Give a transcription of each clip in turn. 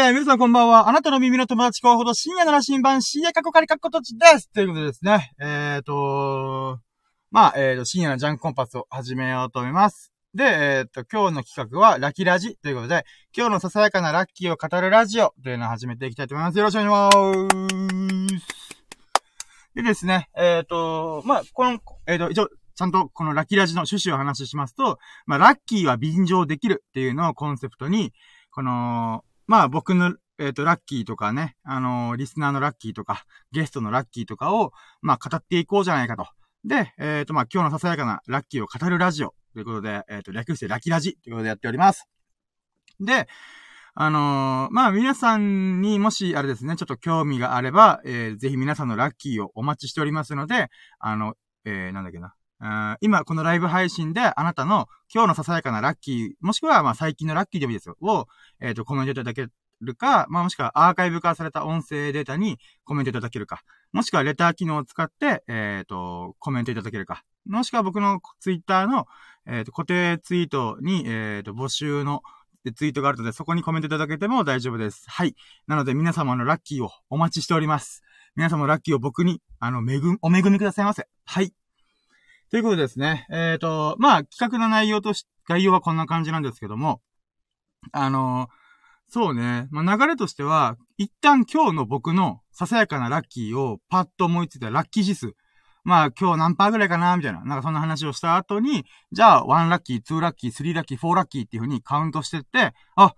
えー、皆さんこんばんは。あなたの耳の友達候補と深夜の羅針盤、深夜過去仮過去土地ですということでですね。えーと、まあ、えーと、深夜のジャンクコンパスを始めようと思います。で、えーと、今日の企画は、ラキラジということで、今日のささやかなラッキーを語るラジオというのを始めていきたいと思います。よろしくお願いします。でですね、えーと、まあ、この、えーと、一応、ちゃんとこのラキラジの趣旨を話しますと、まあ、ラッキーは便乗できるっていうのをコンセプトに、この、まあ僕の、えっ、ー、と、ラッキーとかね、あのー、リスナーのラッキーとか、ゲストのラッキーとかを、まあ語っていこうじゃないかと。で、えっ、ー、と、まあ今日のささやかなラッキーを語るラジオということで、えっ、と、略してラッキーラジということでやっております。で、あのまあ皆さんにもし、あれですね、ちょっと興味があれば、えー、ぜひ皆さんのラッキーをお待ちしておりますので、あの、えー、なんだっけな。今、このライブ配信で、あなたの今日のささやかなラッキー、もしくは、まあ、最近のラッキーでもいいですよ。を、えっ、ー、と、コメントいただけるか、まあ、もしくはアーカイブ化された音声データにコメントいただけるか。もしくはレター機能を使って、えっ、ー、と、コメントいただけるか。もしくは僕のツイッターの、えっ、ー、と、固定ツイートに、えっ、と、募集のツイートがあるので、そこにコメントいただけても大丈夫です。はい。なので、皆様のラッキーをお待ちしております。皆様ラッキーを僕に、あの、恵お恵みくださいませ。はい。ということですね。えっ、ー、と、まあ、企画の内容とし、概要はこんな感じなんですけども、あのそうね。まあ、流れとしては、一旦今日の僕のささやかなラッキーをパッと思いついたラッキー指数。まあ、今日何パーぐらいかなみたいな。なんかそんな話をした後に、じゃあ、1ラッキー、2ラッキー、3ラッキー、4ラッキーっていう風にカウントしてって、あ、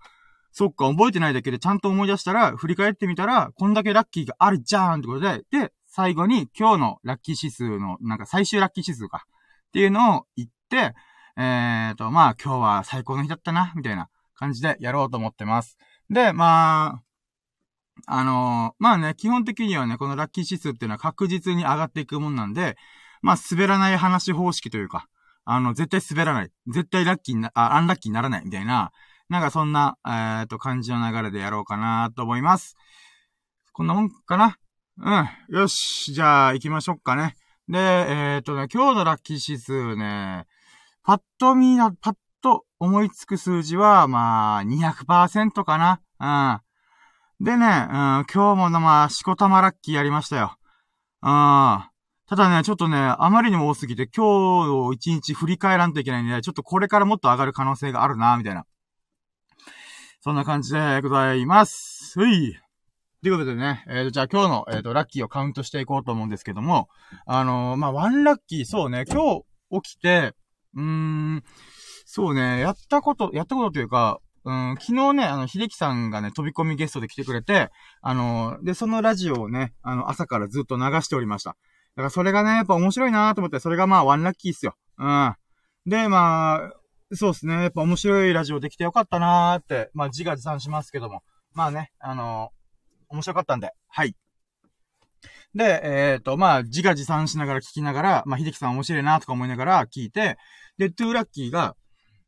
そっか、覚えてないだけでちゃんと思い出したら、振り返ってみたら、こんだけラッキーがあるじゃんってことで、で、最後に今日のラッキー指数の、なんか最終ラッキー指数か。っていうのを言って、えーと、まあ今日は最高の日だったな、みたいな感じでやろうと思ってます。で、まあ、あのー、まあね、基本的にはね、このラッキー指数っていうのは確実に上がっていくもんなんで、まあ滑らない話方式というか、あの、絶対滑らない。絶対ラッキーな、あ、アンラッキーにならないみたいな、なんかそんな、えーと、感じの流れでやろうかなと思います。こんなもんかな？うん。よし。じゃあ、行きましょうかね。で、えっ、とね、今日のラッキー指数ね、パッと見な、パッと思いつく数字は、まあ、200%かな。うん。でね、うん、今日もまあ、しこたまラッキーやりましたよ。うん。ただね、ちょっとね、あまりにも多すぎて、今日を一日振り返らんといけないんで、ちょっとこれからもっと上がる可能性があるな、みたいな。そんな感じでございます。うい。ということでね、えー、と、じゃあ今日の、えっ、ー、と、ラッキーをカウントしていこうと思うんですけども、あのー、まあ、ワンラッキー、そうね、今日起きて、うーん、そうね、やったこと、やったことというか、うん、昨日ね、あの、秀樹さんがね、飛び込みゲストで来てくれて、あの、で、そのラジオをね、あの、朝からずっと流しておりました。だからそれがね、やっぱ面白いなと思って、それがまあ、ワンラッキーっすよ。うん。で、まあ、そうですね、やっぱ面白いラジオできてよかったなーって、まあ、自画自賛しますけども。まあね、あのー面白かったんで、はい。で、えっ、ー、と、まあ、自画自賛しながら聞きながら、まあ、秀樹さん面白いなとか思いながら聞いて、で、トゥーラッキーが、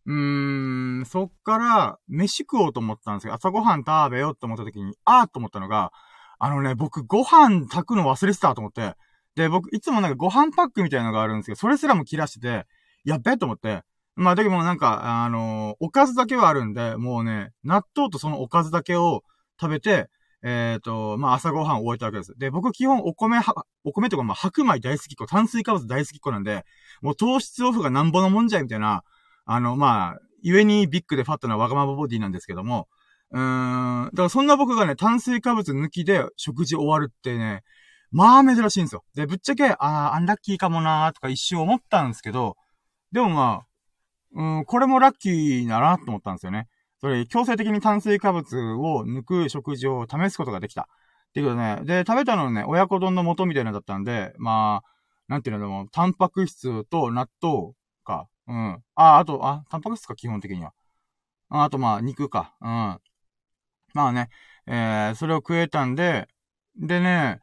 うーん、そっから、飯食おうと思ったんですけど、朝ごはん食べようと思った時に、あーと思ったのが、あのね、僕ご飯炊くの忘れてたと思って、で、僕、いつもなんかご飯パックみたいなのがあるんですけど、それすらも切らしてて、やっべと思って、まあ、だけどもなんか、あのー、おかずだけはあるんで、もうね、納豆とそのおかずだけを食べて、えっ、ー、と、まあ、朝ごはんを終えたわけです。で、僕基本お米は、お米とか、まあ、白米大好きっ子、炭水化物大好きっ子なんで、もう糖質オフがなんぼのもんじゃいみたいな、あの、まあ、ゆえにビッグでファットなわがままボディなんですけども、うーん、だからそんな僕がね、炭水化物抜きで食事終わるってね、まあ珍しいんですよ。で、ぶっちゃけ、ああ、アンラッキーかもなーとか一瞬思ったんですけど、でもまあ、うん、これもラッキーだなと思ったんですよね。それ、強制的に炭水化物を抜く食事を試すことができた。っていうことね。で、食べたのね、親子丼の素みたいなのだったんで、まあ、なんていうのでも、タンパク質と納豆か。うん。あ、あと、あ、タンパク質か、基本的には。ああと、まあ、肉か。うん。まあね、えー、それを食えたんで、でね、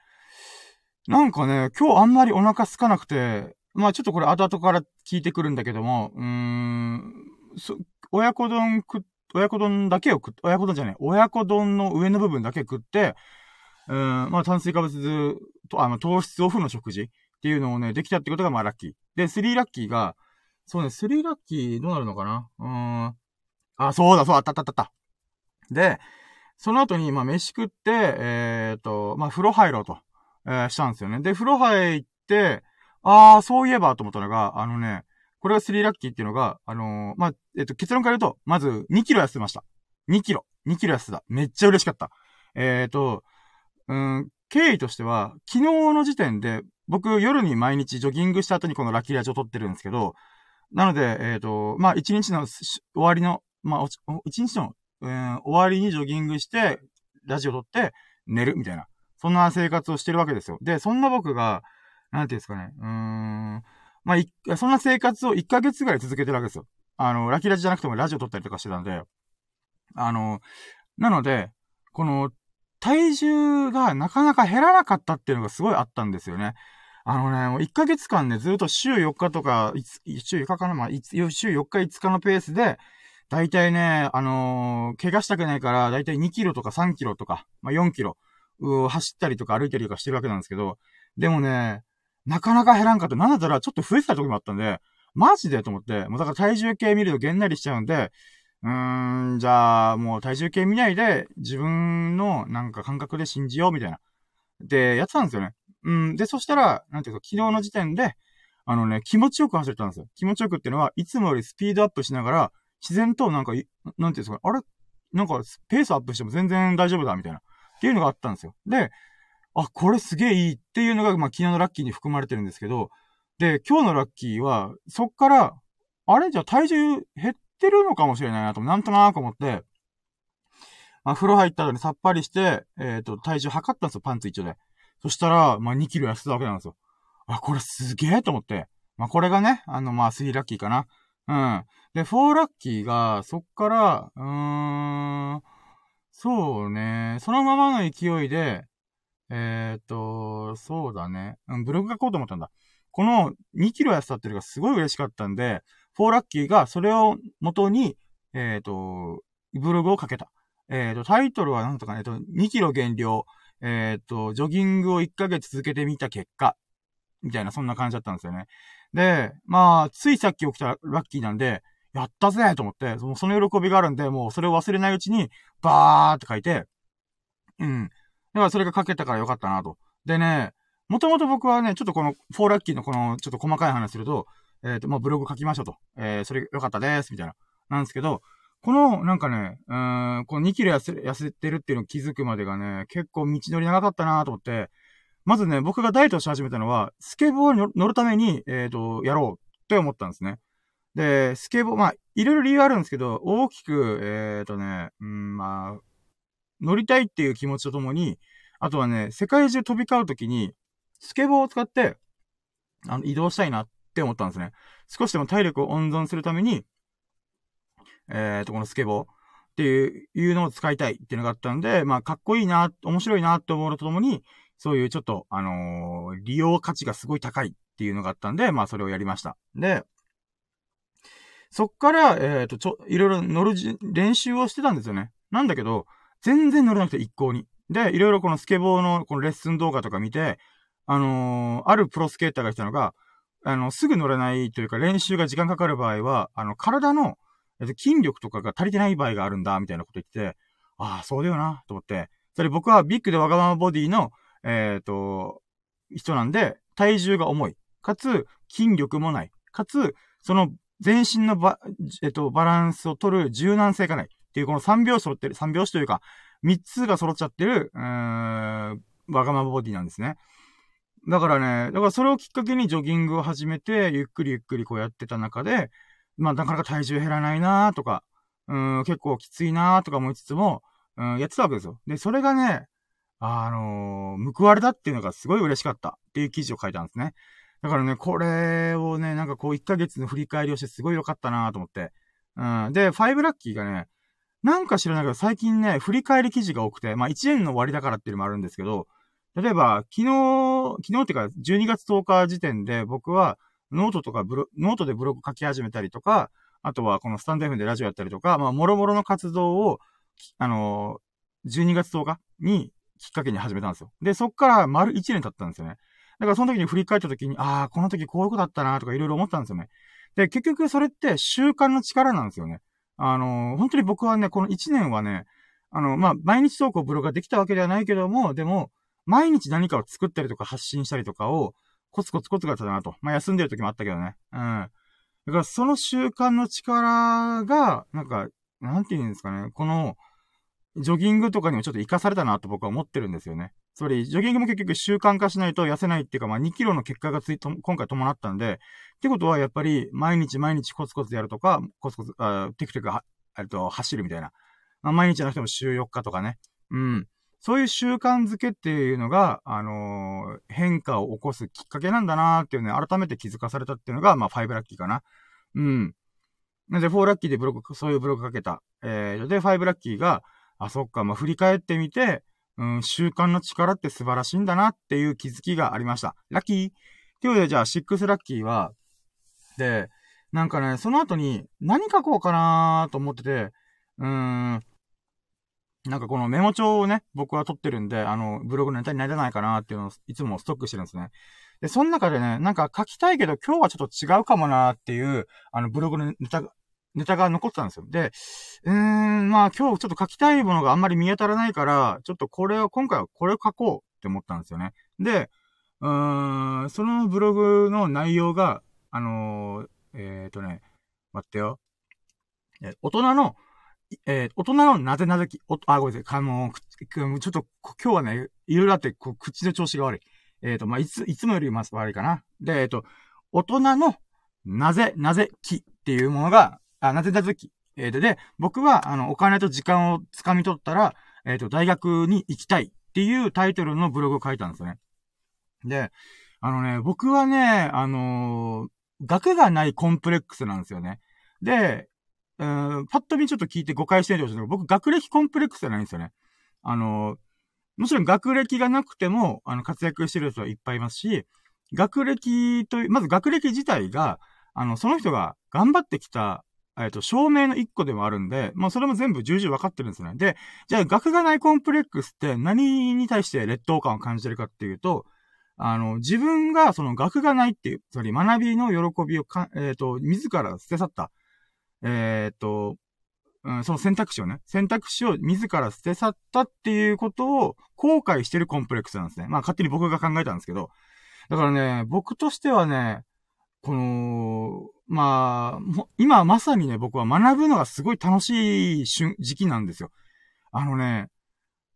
なんかね、今日あんまりお腹空かなくて、まあちょっとこれ後々から聞いてくるんだけども、うーん、そ、親子丼食っ親子丼だけを食って、親子丼じゃない、親子丼の上の部分だけ食って、うん、まあ炭水化物と、あの、糖質オフの食事っていうのをね、できたってことがまあラッキー。で、スリーラッキーが、そうね、スリーラッキーどうなるのかな？うーん。あ、そうだ、そう、あったあったあった。で、その後に、まあ、飯食って、えっ、ー、と、まあ、風呂入ろうと、えー、したんですよね。で、風呂入って、あー、そういえばと思ったのが、あのね、これが3ラッキーっていうのが、あのー、まあ、えっ、と、結論から言うと、まず2キロ痩せました。2キロ。2キロ痩せた。めっちゃ嬉しかった。えっ、と、うん、経緯としては、昨日の時点で、僕夜に毎日ジョギングした後にこのラッキーラジオ撮ってるんですけど、なので、えっ、ー、と、まあ、一日の終わりの、まあ、一日の、えー、終わりにジョギングして、ラジオ撮って、寝るみたいな。そんな生活をしてるわけですよ。で、そんな僕が、なんていうんですかね、うーん、まあ、そんな生活を1ヶ月ぐらい続けてるわけですよ。あの、ラキラジじゃなくてもラジオ撮ったりとかしてたんで、あの、なので、この、体重がなかなか減らなかったっていうのがすごいあったんですよね。あのね、もう1ヶ月間ね、ずっと週4日とか、週4日かな？まあ、週4日5日のペースで、だいたいね、あのー、怪我したくないから、だいたい2キロとか3キロとか、まあ、4キロ、走ったりとか歩いたりとかしてるわけなんですけど、でもね、なかなか減らんかった。なんだったらちょっと増えてた時もあったんで、マジでと思って、もうだから体重計見るとげんなりしちゃうんで、うーん、じゃあ、もう体重計見ないで、自分のなんか感覚で信じようみたいな。で、やってたんですよね。うん。で、そしたら、なんていうか、昨日の時点で、あのね、気持ちよく走れたんですよ。気持ちよくっていうのは、いつもよりスピードアップしながら、自然となんか、なんていうんですか、あれ？なんか、ペースアップしても全然大丈夫だ、みたいな。っていうのがあったんですよ。で、あ、これすげえいいっていうのが、まあ、昨日のラッキーに含まれてるんですけど、で、今日のラッキーは、そっから、あれじゃあ体重減ってるのかもしれないなと、なんとなく思って、まあ、風呂入った後にさっぱりして、えっ、ー、と、体重測ったんですよ、パンツ一丁で。そしたら、まあ、2キロ痩せたわけなんですよ。あ、これすげえと思って。まあ、これがね、あの、まあ、3ラッキーかな。うん。で、4ラッキーが、そっから、うーん、そうね、そのままの勢いで、えっ、と、そうだね。うん、ブログ書こうと思ったんだ。この2キロ痩せたっていうのがすごい嬉しかったんで、4ラッキーがそれを元に、えっ、と、ブログを書けた。えっ、と、タイトルはなんとかね、えっと、2キロ減量、えっ、と、ジョギングを1ヶ月続けてみた結果、みたいな、そんな感じだったんですよね。で、まあ、ついさっき起きたラッキーなんで、やったぜと思って、そのその喜びがあるんで、もうそれを忘れないうちに、バーって書いて、うん。だからそれが書けたからよかったなと。でね、もともと僕はね、ちょっとこの、フォーラッキーのこの、ちょっと細かい話すると、えっ、ー、と、まあ、ブログ書きましょうと。えー、それよかったです、みたいな。なんですけど、この、なんかね、うん、この2キロ痩せ、痩せてるっていうのを気づくまでがね、結構道のり長かったなと思って、まずね、僕がダイエットし始めたのは、スケボーに乗るために、えっ、ー、と、やろうって思ったんですね。で、スケボー、まあ、いろいろ理由あるんですけど、大きく、えっ、ー、とね、うん、まあ、乗りたいっていう気持ちとともに、あとはね、世界中飛び交うときに、スケボーを使って、あの、移動したいなって思ったんですね。少しでも体力を温存するために、えっ、と、このスケボーっていうのを使いたいっていうのがあったんで、まあ、かっこいいな、面白いなって思うのとともに、そういうちょっと、あのー、利用価値がすごい高いっていうのがあったんで、まあ、それをやりました。で、そっから、えっ、と、ちょ、いろいろ乗る練習をしてたんですよね。なんだけど、全然乗れなくて、一向に。で、いろいろこのスケボーのこのレッスン動画とか見て、あのー、あるプロスケーターが言ったのが、あの、すぐ乗れないというか練習が時間かかる場合は、あの、体の、筋力とかが足りてない場合があるんだ、みたいなこと言って、ああ、そうだよな、と思って。それ僕はビッグでわがままボディの、えっ、ー、と、人なんで、体重が重い。かつ、筋力もない。かつ、その、全身のバ、えっと、バランスを取る柔軟性がない。っていう、この3拍子揃ってる、3拍子というか、3つが揃っちゃってる、うーん、わがままボディなんですね。だからね、だからそれをきっかけにジョギングを始めて、ゆっくりゆっくりこうやってた中で、まあ、なかなか体重減らないなーとか、うん、結構きついなーとか思いつつも、うん、やってたわけですよ。で、それがね、あのー、報われたっていうのがすごい嬉しかったっていう記事を書いたんですね。だからね、これをね、なんかこう1ヶ月の振り返りをしてすごい良かったなと思って。うん。で、5ラッキーがね、なんか知らないけど最近ね、振り返り記事が多くて、まあ1年の終わりだからっていうのもあるんですけど、例えば、昨日、昨日っていうか12月10日時点で僕は、ノートとかブロ、ノートでブログ書き始めたりとか、あとはこのスタンド F でラジオやったりとか、まあ、もろもろの活動を、あのー、12月10日にきっかけに始めたんですよ。で、そっから丸1年経ったんですよね。だからその時に振り返った時に、ああ、この時こういうことだったなとかいろいろ思ったんですよね。で、結局それって習慣の力なんですよね。あの、本当に僕はね、この1年はね、あの、まあ、毎日投稿ブログができたわけではないけども、でも、毎日何かを作ったりとか発信したりとかを、コツコツコツがったなと。まあ、休んでる時もあったけどね。うん。だからその習慣の力が、なんか、なんて言うんですかね。この、ジョギングとかにもちょっと活かされたなと僕は思ってるんですよね。つまり、ジョギングも結局習慣化しないと痩せないっていうか、まあ2キロの結果がついと、今回伴ったんで、ってことはやっぱり、毎日毎日コツコツやるとか、コツコツ、あテクテクは、えっと、走るみたいな。まあ、毎日の人も週4日とかね。うん。そういう習慣づけっていうのが、あのー、変化を起こすきっかけなんだなーっていうね、改めて気づかされたっていうのが、まあ、5ラッキーかな。うん。で、4ラッキーでブログ、そういうブログかけた。えー、で、5ラッキーが、あ、そっか、まあ、振り返ってみて、うん、習慣の力って素晴らしいんだなっていう気づきがありました。ラッキーということで、じゃあ、6ラッキーは、で、なんかね、その後に何書こうかなと思ってて、うーん、なんかこのメモ帳をね、僕は取ってるんで、あの、ブログのネタになれないかなっていうのをいつもストックしてるんですね。で、その中でね、なんか書きたいけど今日はちょっと違うかもなっていう、あの、ブログのネタ、ネタが残ってたんですよ。で、うーん、まあ今日ちょっと書きたいものがあんまり見当たらないから、ちょっとこれを、今回はこれを書こうって思ったんですよね。で、うーん、そのブログの内容が、あのー、えっ、ー、とね、待ってよ。え、大人のえー、大人のなぜなぜき、お、あ、ごめんなさい。あのー、ちょっと、今日はね、いろいろあって、こ、口の調子が悪い。えっ、ー、と、まあ、いつ、いつもよりま悪いかな。で、えっ、と、大人のなぜ、なぜきっていうものが、あ、なぜなぜき。えっ、と、で、僕は、あの、お金と時間を掴み取ったら、えっ、と、大学に行きたいっていうタイトルのブログを書いたんですよね。で、あのね、僕はね、あの学がないコンプレックスなんですよね。で、うん、パッと見ちょっと聞いて誤解してるんですけど、僕学歴コンプレックスじゃないんですよね。あの、もちろん学歴がなくても、あの、活躍してる人はいっぱいいますし、学歴という、まず学歴自体が、あの、その人が頑張ってきた、えっと、証明の一個でもあるんで、まあ、それも全部重々分かってるんですね。で、じゃあ、学がないコンプレックスって何に対して劣等感を感じてるかっていうと、あの、自分がその学がないっていう、つまり学びの喜びをか、えっ、ー、と、自ら捨て去った。えー、と、うん、その選択肢をね、選択肢を自ら捨て去ったっていうことを後悔してるコンプレックスなんですね。まあ勝手に僕が考えたんですけど。だからね、僕としてはね、この、まあ、今まさにね、僕は学ぶのがすごい楽しい、時期なんですよ。あのね、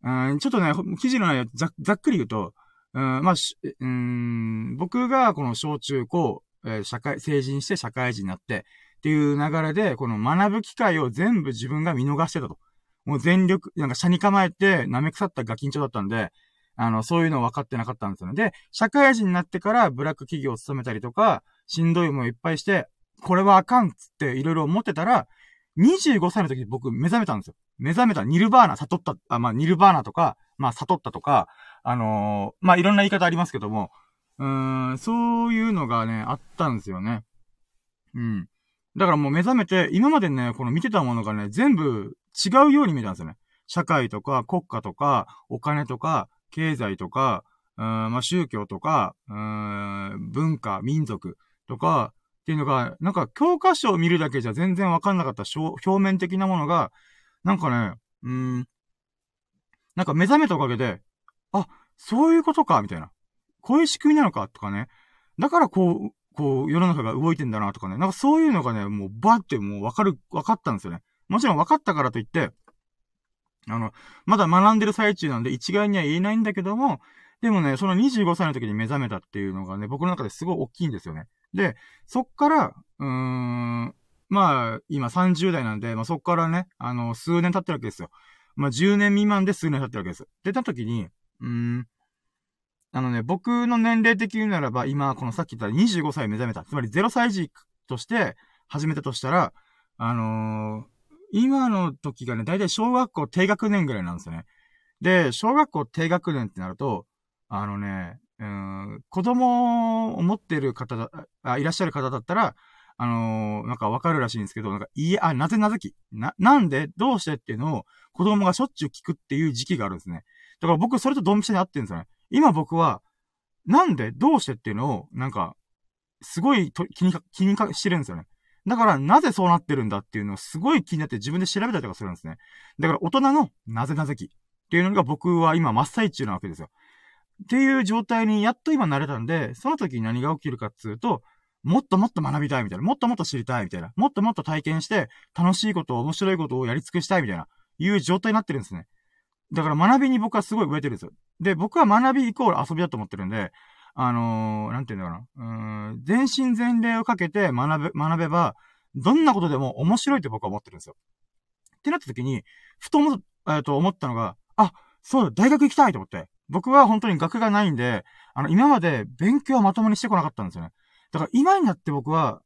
うん、ちょっとね、記事の内容ざざっくり言うと、うん、まあ、うん、僕がこの小中高、えー、社会、成人して社会人になって、っていう流れで、この学ぶ機会を全部自分が見逃してたと。もう全力、なんか車に構えて舐め腐ったガキンチョだったんで、あの、そういうの分かってなかったんですよね。で、社会人になってからブラック企業を務めたりとか、しんどいもんいっぱいして、これはあかんっつっていろいろ思ってたら、25歳の時僕目覚めたんですよ。目覚めた、ニルバーナ、悟った、あ、まあ、ニルバーナとか、まあ、悟ったとか、あのー、まあ、いろんな言い方ありますけども、うーん、そういうのがね、あったんですよね。うん。だからもう目覚めて、今までね、この見てたものがね、全部違うように見えたんですよね。社会とか国家とか、お金とか、経済とか、うん、まあ、宗教とか、うん、文化、民族とか、っていうのが、なんか教科書を見るだけじゃ全然わかんなかった表面的なものが、なんかね、うん、なんか目覚めたおかげで、あ、そういうことか、みたいな。こういう仕組みなのか、とかね。だからこう、こう、世の中が動いてんだなとかね。なんかそういうのがね、もうバってもうわかる、わかったんですよね。もちろん分かったからといって、あの、まだ学んでる最中なんで一概には言えないんだけども、でもね、その25歳の時に目覚めたっていうのがね、僕の中ですごい大きいんですよね。で、そっから、うーん、まあ、今30代なんで、まあそっからね、あの、数年経ってるわけですよ。まあ10年未満で数年経ってるわけです。出た時に、うーん、あのね、僕の年齢的にならば、今、このさっき言った25歳目覚めた。つまり0歳児として始めたとしたら、あのー、今の時がね、だいたい小学校低学年ぐらいなんですよね。で、小学校低学年ってなると、あのね、うん、子供を持ってる方だ、あ、いらっしゃる方だったら、あのー、なんかわかるらしいんですけど、なんか、いや、あ、なぜなぜき、な、なんでどうしてっていうのを子供がしょっちゅう聞くっていう時期があるんですね。だから僕それとドンピシャに合ってるんですよね。今僕は、なんでどうしてっていうのを、なんか、すごい気にか、気にかしてるんですよね。だから、なぜそうなってるんだっていうのをすごい気になって自分で調べたりとかするんですね。だから大人のなぜなぜきっていうのが僕は今真っ最中なわけですよ。っていう状態にやっと今慣れたんで、その時に何が起きるかっていうと、もっともっと学びたいみたいな。もっともっと知りたいみたいな。もっともっと体験して、楽しいこと、面白いことをやり尽くしたいみたいな、いう状態になってるんですね。だから学びに僕はすごい植えてるんですよ。で、僕は学びイコール遊びだと思ってるんで、あのー、なんて言うんだろうな。うん、全身全霊をかけて学べ、学べば、どんなことでも面白いって僕は思ってるんですよ。ってなった時に、ふと思、えっと、思ったのが、あ、そうだ、大学行きたいと思って。僕は本当に学がないんで、あの、今まで勉強はまともにしてこなかったんですよね。だから今になって僕は、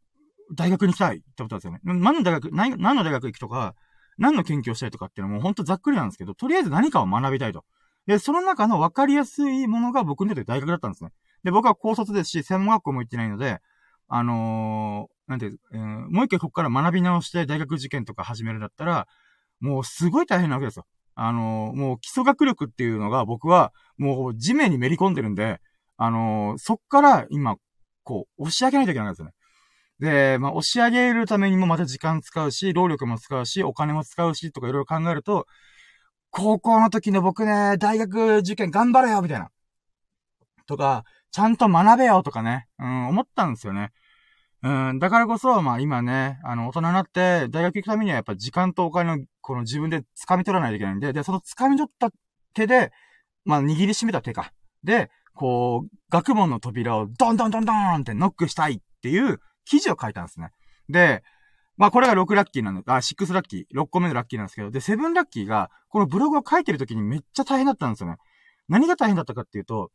大学に行きたいってことですよね。何の大学、何の大学行くとか、何の研究をしたいとかっていうのはもう本当ざっくりなんですけど、とりあえず何かを学びたいと。で、その中の分かりやすいものが僕にとって大学だったんですね。で、僕は高卒ですし、専門学校も行ってないので、あのー、なんていう、えー、もう一回ここから学び直して大学受験とか始めるんだったら、もうすごい大変なわけですよ。あの、もう基礎学力っていうのが僕はもう地面にめり込んでるんで、あのそっから今、こう、押し上げないといけないんですよね。で、まあ、押し上げるためにもまた時間使うし、労力も使うし、お金も使うし、とかいろいろ考えると、高校の時の僕ね、大学受験頑張れよみたいな。とか、ちゃんと学べよとかね、うん、思ったんですよね。うん、だからこそ、まあ今ね、あの、大人になって、大学行くためにはやっぱ時間とお金を、この自分で掴み取らないといけないんで、で、その掴み取った手で、まあ握りしめた手か。で、こう、学問の扉をドンドンドンドンってノックしたいっていう記事を書いたんですね。で、まあこれが6ラッキーなんで、あ、6ラッキー、6個目のラッキーなんですけど、で、7ラッキーが、このブログを書いてる時にめっちゃ大変だったんですよね。何が大変だったかっていうと、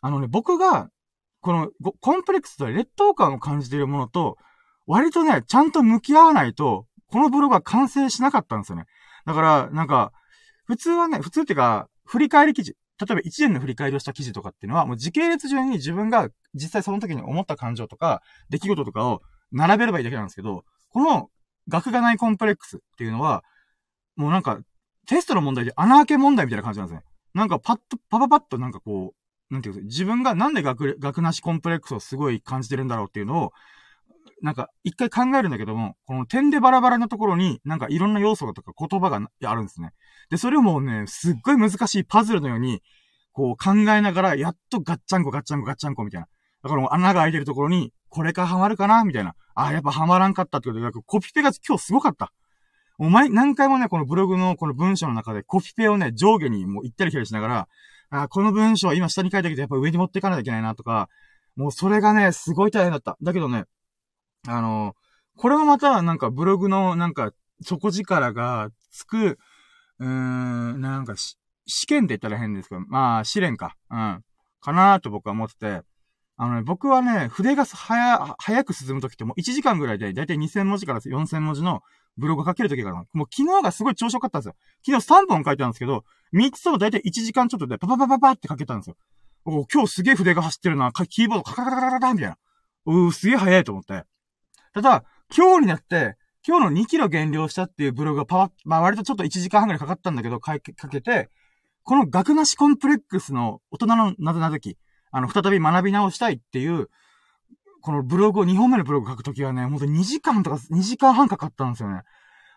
あのね、僕が、この、コンプレックスとは劣等感を感じているものと、割とね、ちゃんと向き合わないと、このブログは完成しなかったんですよね。だから、なんか、普通はね、普通っていうか、振り返り記事。例えば1年の振り返りをした記事とかっていうのは、もう時系列上に自分が実際その時に思った感情とか、出来事とかを並べればいいだけなんですけど、この学がないコンプレックスっていうのは、もうなんか、テストの問題で穴開け問題みたいな感じなんですね。なんかパッと、パパパッとなんかこう、なんていうか、自分がなんで学、学なしコンプレックスをすごい感じてるんだろうっていうのを、なんか、一回考えるんだけども、この点でバラバラなところに、なんかいろんな要素とか言葉があるんですね。で、それをもうね、すっごい難しいパズルのように、こう考えながら、やっとガッチャンコガッチャンコガッチャンコみたいな。だからもう穴が開いてるところに、これかハマるかな？みたいな。ああ、やっぱハマらんかったってことで、コピペが今日すごかった。お前、何回もね、このブログのこの文章の中でコピペをね、上下にもう行ったり来たりしながら、あこの文章今下に書いたけどやっぱ上に持っていかないといけないなとか、もうそれがね、すごい大変だった。だけどね、あのこれはまたなんかブログのなんか底力がつく、うーん、なんか試験って言ったら変ですけど、まあ試練か。うん。かなーと僕は思ってて、あのね、僕はね、筆が早、早く進むときってもう1時間ぐらいで、だいたい2000文字から4000文字のブログ書けるときがあるもう昨日がすごい調子良かったんですよ。昨日3本書いたんですけど、3つともだいたい1時間ちょっとでパパパパパって書けたんですよ。お今日すげえ筆が走ってるな、キーボードカカカカカカカみたいな。うー、すげえ早いと思って。ただ、今日になって、今日の2キロ減量したっていうブログがパワまあ割とちょっと1時間半ぐらいかかったんだけど、かけて、この学なしコンプレックスの大人のなぜなぜき、あの、再び学び直したいっていう、このブログを、2本目のブログ書くときはね、ほんと2時間とか2時間半かかったんですよね。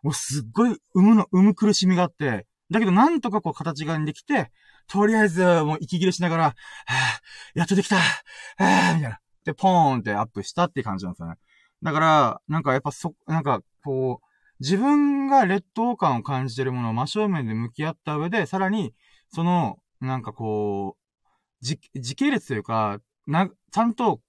もうすっごい生むの、生む苦しみがあって、だけどなんとかこう形ができて、とりあえずもう息切れしながら、はぁ、やっとできたはぁ、みたいな。で、ポーンってアップしたって感じなんですよね。だから、なんかやっぱそ、なんかこう、自分が劣等感を感じてるものを真正面で向き合った上で、さらに、その、なんかこう、時、時系列というか、な、ちゃんと、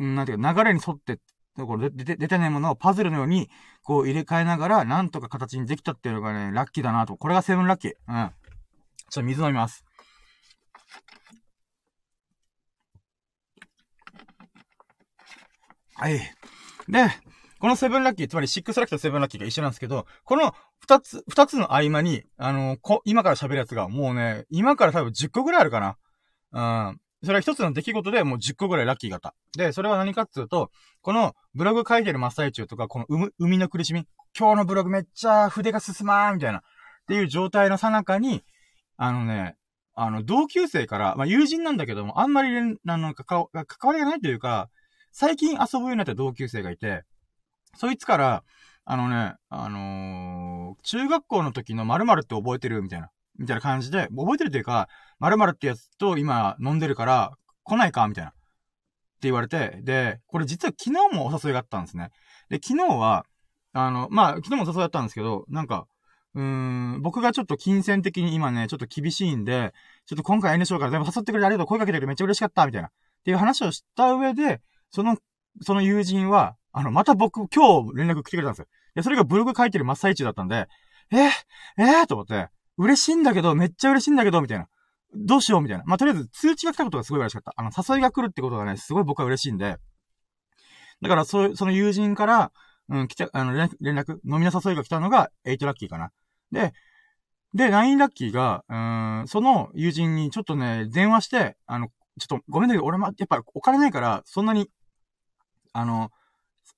なんていうか、流れに沿って、これ出て、出てないものをパズルのように、こう入れ替えながら、なんとか形にできたっていうのがね、ラッキーだなと。これがセブンラッキー。うん。ちょっと水飲みます。はい。で、このセブンラッキー、つまりシックスラッキーとセブンラッキーが一緒なんですけど、この二つ、二つの合間に、あの、こ、今から喋るやつが、もうね、今から多分10個ぐらいあるかな。うん。それは一つの出来事でもう10個ぐらいラッキーがあった。で、それは何かっていうと、このブログ書いてる真っ最中とか、この生みの苦しみ、今日のブログめっちゃ筆が進まーみたいな、っていう状態のさなかに、あのね、あの、同級生から、まあ、友人なんだけども、あんまり、あの、関わりがないというか、最近遊ぶようになった同級生がいて、そいつから、あのね、あのー、中学校の時の〇〇って覚えてるみたいな、みたいな感じで、覚えてるというか、〇〇ってやつと今飲んでるから、来ないかみたいな。って言われて、で、これ実は昨日もお誘いがあったんですね。で、昨日は、あの、まあ、昨日もお誘いだったんですけど、なんか、うーん、僕がちょっと金銭的に今ね、ちょっと厳しいんで、ちょっと今回遠慮しようから全部誘ってくれてありがとう、声かけてくれてめっちゃ嬉しかった、みたいな。っていう話をした上で、その、その友人は、あの、また僕、今日連絡来てくれたんですよ。で、それがブログ書いてる真っ最中だったんで、えー、えー、と思って、嬉しいんだけど、めっちゃ嬉しいんだけど、みたいな。どうしようみたいな。まあ、とりあえず通知が来たことがすごい嬉しかった。あの、誘いが来るってことがね、すごい僕は嬉しいんで。だから、そう、その友人から、うん、来た、あの、連絡、飲みの誘いが来たのが、8ラッキーかな。で、で、9ラッキーが、うーん、その友人にちょっとね、電話して、あの、ちょっとごめんだけど、俺も、やっぱお金ないから、そんなに、あの、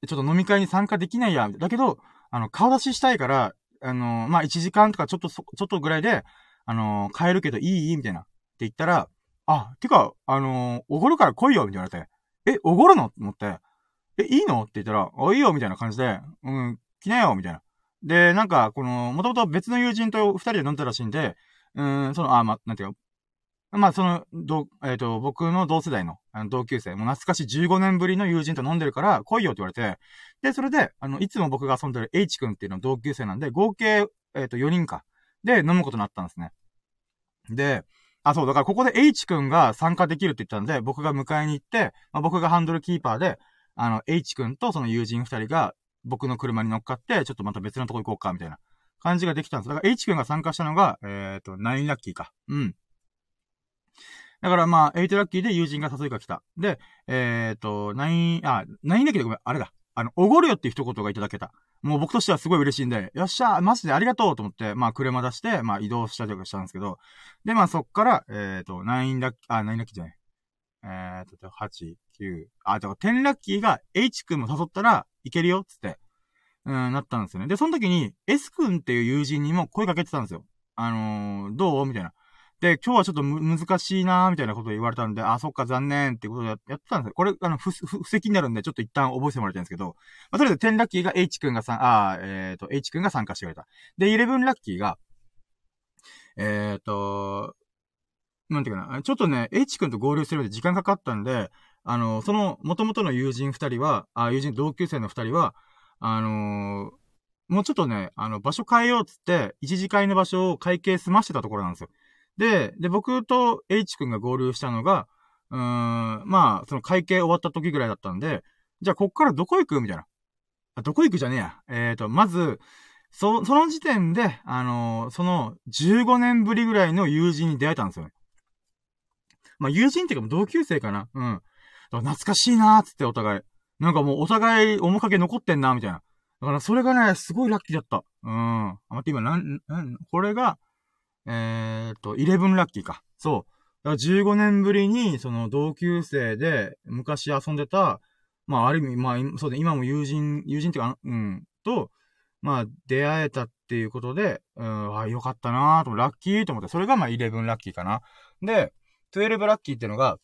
ちょっと飲み会に参加できないや。だけど、あの、顔出ししたいから、あの、まあ、1時間とかちょっと、ちょっとぐらいで、あの、帰るけどいい？みたいな。って言ったら、あ、てか、あの、おごるから来いよ。みたいな言われて、え、おごるの？って思って、え、いいの？って言ったら、あ、いいよ。みたいな感じで、うん、来なよ。みたいな。で、なんか、この、もともと別の友人と二人で飲んだらしいんで、うん、その、あ、ま、なんていうか、まあ、その、ど、えっ、ー、と、僕の同世代の、あの同級生、もう懐かしい15年ぶりの友人と飲んでるから、来いよって言われて、で、それで、あの、いつも僕が遊んでる H 君っていうの同級生なんで、合計、えっ、ー、と、4人か。で、飲むことになったんですね。で、あ、そう、だからここで H 君が参加できるって言ったんで、僕が迎えに行って、まあ、僕がハンドルキーパーで、あの、H 君とその友人二人が、僕の車に乗っかって、ちょっとまた別のとこ行こうか、みたいな感じができたんです。だから H 君が参加したのが、えっ、ー、と、9ラッキーか。うん。だからまあ、8ラッキーで友人が誘いが来た。で、えっ、ー、と、9、あ、9ラッキーでごめん、あれだ。あの、おごるよっていう一言がいただけた。もう僕としてはすごい嬉しいんで、よっしゃ、マジでありがとうと思って、まあ車出して、まあ移動したりとかしたんですけど、で、まあそっから、えっ、ー、と、9ラッキー、あ、9ラッキーじゃない。えっ、ー、と、8、9、あ、だから10ラッキーが H 君も誘ったらいけるよ、つって、うん、なったんですよね。で、その時に S 君っていう友人にも声かけてたんですよ。あのー、どう？みたいな。で、今日はちょっと難しいなーみたいなことを言われたんで、あ、そっか、残念ってことでやってたんですよ。これ、あの、不、不、石になるんで、ちょっと一旦覚えてもらいたいんですけど、まあ、とりあえず10ラッキーが H 君がさん、あえっ、ー、と、H 君が参加してくれた。で、11ラッキーが、えっ、ー、と、なんていうかな、ちょっとね、H 君と合流するまで時間かかったんで、あの、その、元々の友人二人は、あ、友人同級生の二人は、あのー、もうちょっとね、あの、場所変えようっつって、一次会の場所を会計済ましてたところなんですよ。で、で、僕と H 君が合流したのが、うーん、まあ、その会計終わった時ぐらいだったんで、じゃあこっからどこ行く？みたいな。あ、どこ行くじゃねえや。えっ、ー、と、まず、そ、その時点で、あのー、その、15年ぶりぐらいの友人に出会えたんですよ。まあ、友人っていうか同級生かな。うん。懐かしいなーっつってお互い。なんかもうお互い面影残ってんな、みたいな。だからそれがね、すごいラッキーだった。うん。あ、待って今、なん、なん、これが、えー、っと、11ラッキーか。そう。だから15年ぶりに、その同級生で昔遊んでた、まあある意味、まあ、そうで、今も友人、友人っていうか、うん、と、まあ出会えたっていうことで、うん、あ、よかったなーと、ラッキーと思って、それがまあ11ラッキーかな。で、12ラッキーっていうのが、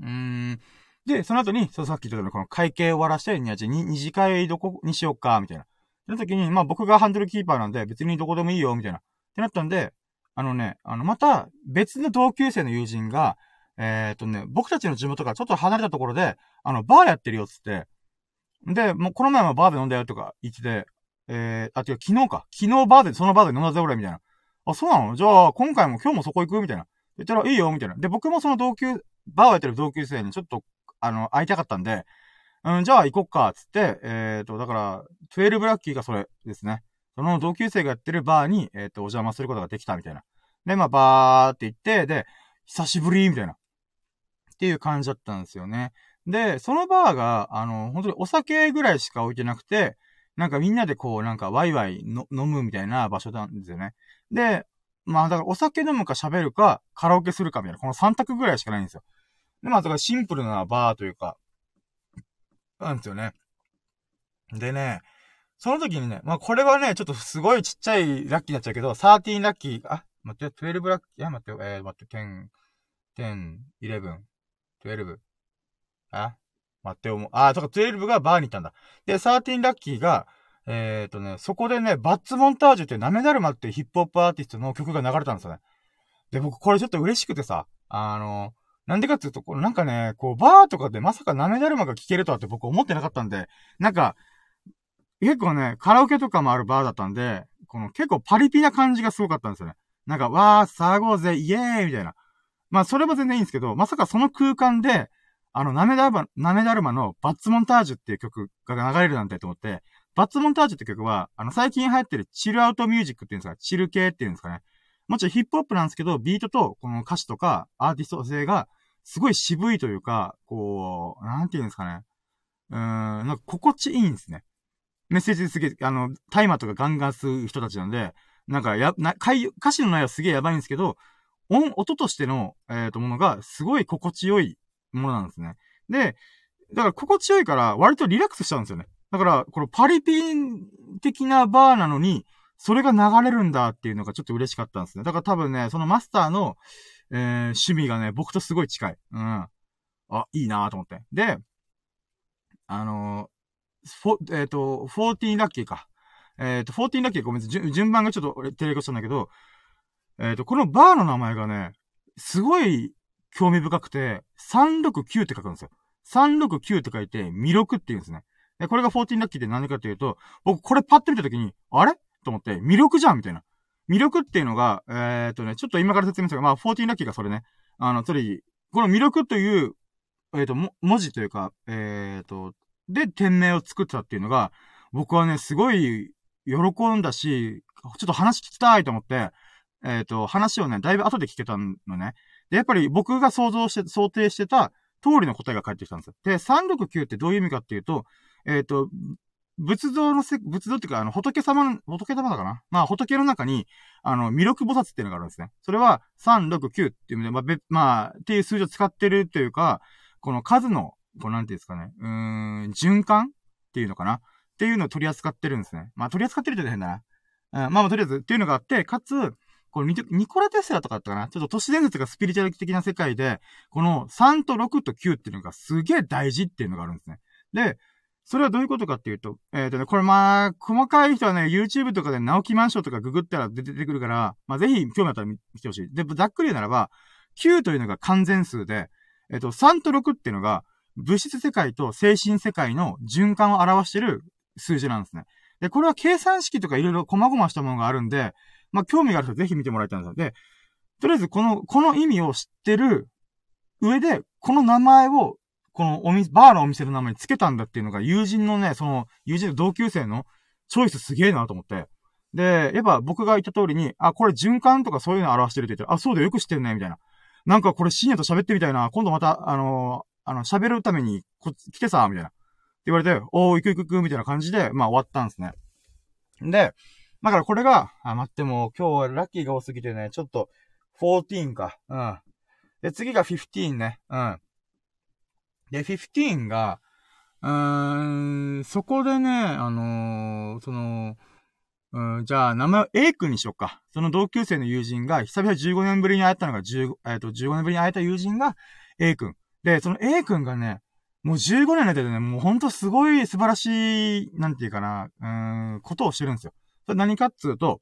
うーん、で、その後に、そうさっき言ったように、この会計終わらして、に、じゃ二次会どこにしようか、みたいな。その時に、まあ僕がハンドルキーパーなんで、別にどこでもいいよ、みたいな。ってなったんで、あのね、あの、また、別の同級生の友人が、えー、っとね、僕たちの地元からちょっと離れたところで、あの、バーやってるよ、つって。で、もうこの前もバーで飲んだよ、とか言ってて、えー、あ、違う、昨日か。昨日バーで、そのバーで飲んだぜ、俺、みたいな。あ、そうなの？じゃあ、今回も今日もそこ行く？みたいな。言ったら、いいよ、みたいな。で、僕もその同級、バーをやってる同級生にちょっと、あの、会いたかったんで、うん、じゃあ行こっか、つって、えっ、ー、と、だから、12ラッキーがそれですね。その同級生がやってるバーに、えっ、ー、と、お邪魔することができたみたいな。で、まあ、バーって行って、で、久しぶりみたいな。っていう感じだったんですよね。で、そのバーが、あの、本当にお酒ぐらいしか置いてなくて、なんかみんなでこう、なんかワイワイの飲むみたいな場所なんですよね。で、まあだからお酒飲むか喋るか、カラオケするかみたいな、この3択ぐらいしかないんですよ。で、まあだからシンプルなバーというか、なんですよね。でね、その時にね、まあこれはね、ちょっとすごいちっちゃいラッキーになっちゃうけど、13ラッキー、あ、待って、12ラッキー、いや、待って、えー、待って、10、10、11、12。あ待って思う。あ、とか12がバーに行ったんだ。で、13ラッキーが、えっ、ー、とね、そこでね、バッツモンタージュってナメダルマってヒップホップアーティストの曲が流れたんですよね。で、僕これちょっと嬉しくてさ、あの、なんでかっていうと、これなんかね、こう、バーとかでまさかナメダルマが聴けるとはって僕思ってなかったんで、なんか、結構ね、カラオケとかもあるバーだったんで、この結構パリピな感じがすごかったんですよね。なんか、わー、騒ごうぜ、イエーイみたいな。まあ、それも全然いいんですけど、まさかその空間で、あの、ナメダルマ、ナメダルマのバッツモンタージュっていう曲が流れるなんてと思って、バッツモンタージュって曲は、あの、最近流行ってるチルアウトミュージックっていうんですか、チル系っていうんですかね。もちろんヒップホップなんですけど、ビートとこの歌詞とかアーティスト性が、すごい渋いというか、こう、なんていうんですかね。うーん、なんか心地いいんですね。メッセージすげえ、あの、タイマーとかガンガン吸う人たちなんで、なんかや、な、歌詞の内容はすげえやばいんですけど、音、音としての、えっ、ー、と、ものが、すごい心地よいものなんですね。で、だから心地よいから、割とリラックスしちゃうんですよね。だから、このパリピン的なバーなのに、それが流れるんだっていうのがちょっと嬉しかったんですね。だから多分ね、そのマスターの、えー、趣味がね、僕とすごい近い。うん。あ、いいなと思って。で、あのー、えっ、ー、と、14ラッキーか。えっ、ー、と、14ラッキーごめんなさい。順番がちょっと俺、テレコしたんだけど、えっ、と、このバーの名前がね、すごい興味深くて、369って書くんですよ。369って書いて、魅力って言うんですね。で、これが14ラッキーって何かというと、僕これパッと見たときに、あれ？と思って、魅力じゃんみたいな。魅力っていうのが、えー、っとね、ちょっと今から説明するまあ、14ラッキーがそれね。あの、つまり、この魅力という、えー、っと、文字というか、えー、っと、で、店名を作ったっていうのが、僕はね、すごい喜んだし、ちょっと話聞きたいと思って、えっ、と、話をね、だいぶ後で聞けたのね。で、やっぱり僕が想像して、想定してた通りの答えが返ってきたんですよ。で、369ってどういう意味かっていうと、えっ、と、仏像のせ、仏像っていうか、あの、仏様の、仏様だかなまあ、仏の中に、あの、弥勒菩薩っていうのがあるんですね。それは、369っていう意味で、まあ、べ、まあ、っていう数字を使ってるっていうか、この数の、こう、なんていうんですかね、うーん、循環っていうのかなっていうのを取り扱ってるんですね。まあ、取り扱ってるって変だな。うん、まあ、まあ、とりあえずっていうのがあって、かつ、これニコラテスラとかだったかなちょっと都市伝説がスピリチュアル的な世界で、この3と6と9っていうのがすげえ大事っていうのがあるんですね。で、それはどういうことかっていうと、えっ、ー、とね、これまあ、細かい人はね、YouTube とかで直木マンションとかググったら出てくるから、まあぜひ興味あったら見てほしい。で、ざっくり言うならば、9というのが完全数で、えっ、ー、と、3と6っていうのが、物質世界と精神世界の循環を表してる数字なんですね。で、これは計算式とかいろいろ細々したものがあるんで、まあ興味がある人ぜひ見てもらいたいんですよ。で、とりあえずこの、この意味を知ってる上で、この名前をこのお店、バーのお店の名前に付けたんだっていうのが友人のね、その、友人の同級生のチョイスすげえなと思って。で、やっぱ僕が言った通りに、あ、これ循環とかそういうの表してるって言ったら、あ、そうだよ、く知ってんね、みたいな。なんかこれ深夜と喋ってみたいな、今度また、あのー、あの、喋るために、こ、来てさ、みたいな。言われて、おー、行く行く行く、みたいな感じで、まあ終わったんですね。で、だからこれが、あ、待っても今日はラッキーが多すぎてね、ちょっと、14か。うん。で、次が15ね。うん。で、15が、うーん、そこでね、あのー、その、うん、じゃあ、名前を A 君にしよっか。その同級生の友人が、久々15年ぶりに会ったのが10、えっ、ー、と、15年ぶりに会えた友人が A 君。で、その A 君がね、もう15年の間でね、もうほんとすごい素晴らしい、なんていうかな、うん、ことをしてるんですよ。それ何かっつうと、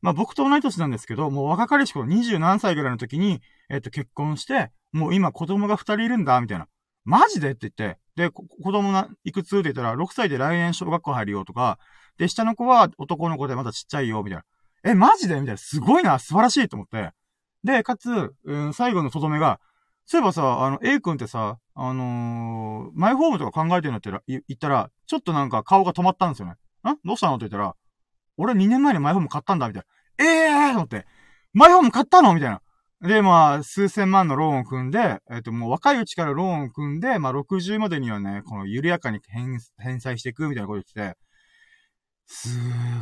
まあ僕と同い年なんですけど、もう若かりし頃20何歳ぐらいの時に、えっ、と結婚して、もう今子供が2人いるんだ、みたいな。マジで？って言って、で、子供がいくつ？って言ったら、6歳で来年小学校入るよとか、で、下の子は男の子でまだちっちゃいよ、みたいな。え、マジで？みたいな。すごいな、素晴らしいと思って。で、かつ、うん、最後のとどめが、そういえばさ、あの、A 君ってさ、あのー、マイホームとか考えてるのって言ったら、ちょっとなんか顔が止まったんですよね。んどうしたの？って言ったら、俺2年前にマイホーム買ったんだ、みたいな。ええーと思って、マイホーム買ったの？みたいな。で、まあ、数千万のローンを組んで、えっ、ー、と、もう若いうちからローンを組んで、まあ、60までにはね、この緩やかに返返済していくみたいなこと言ってて、す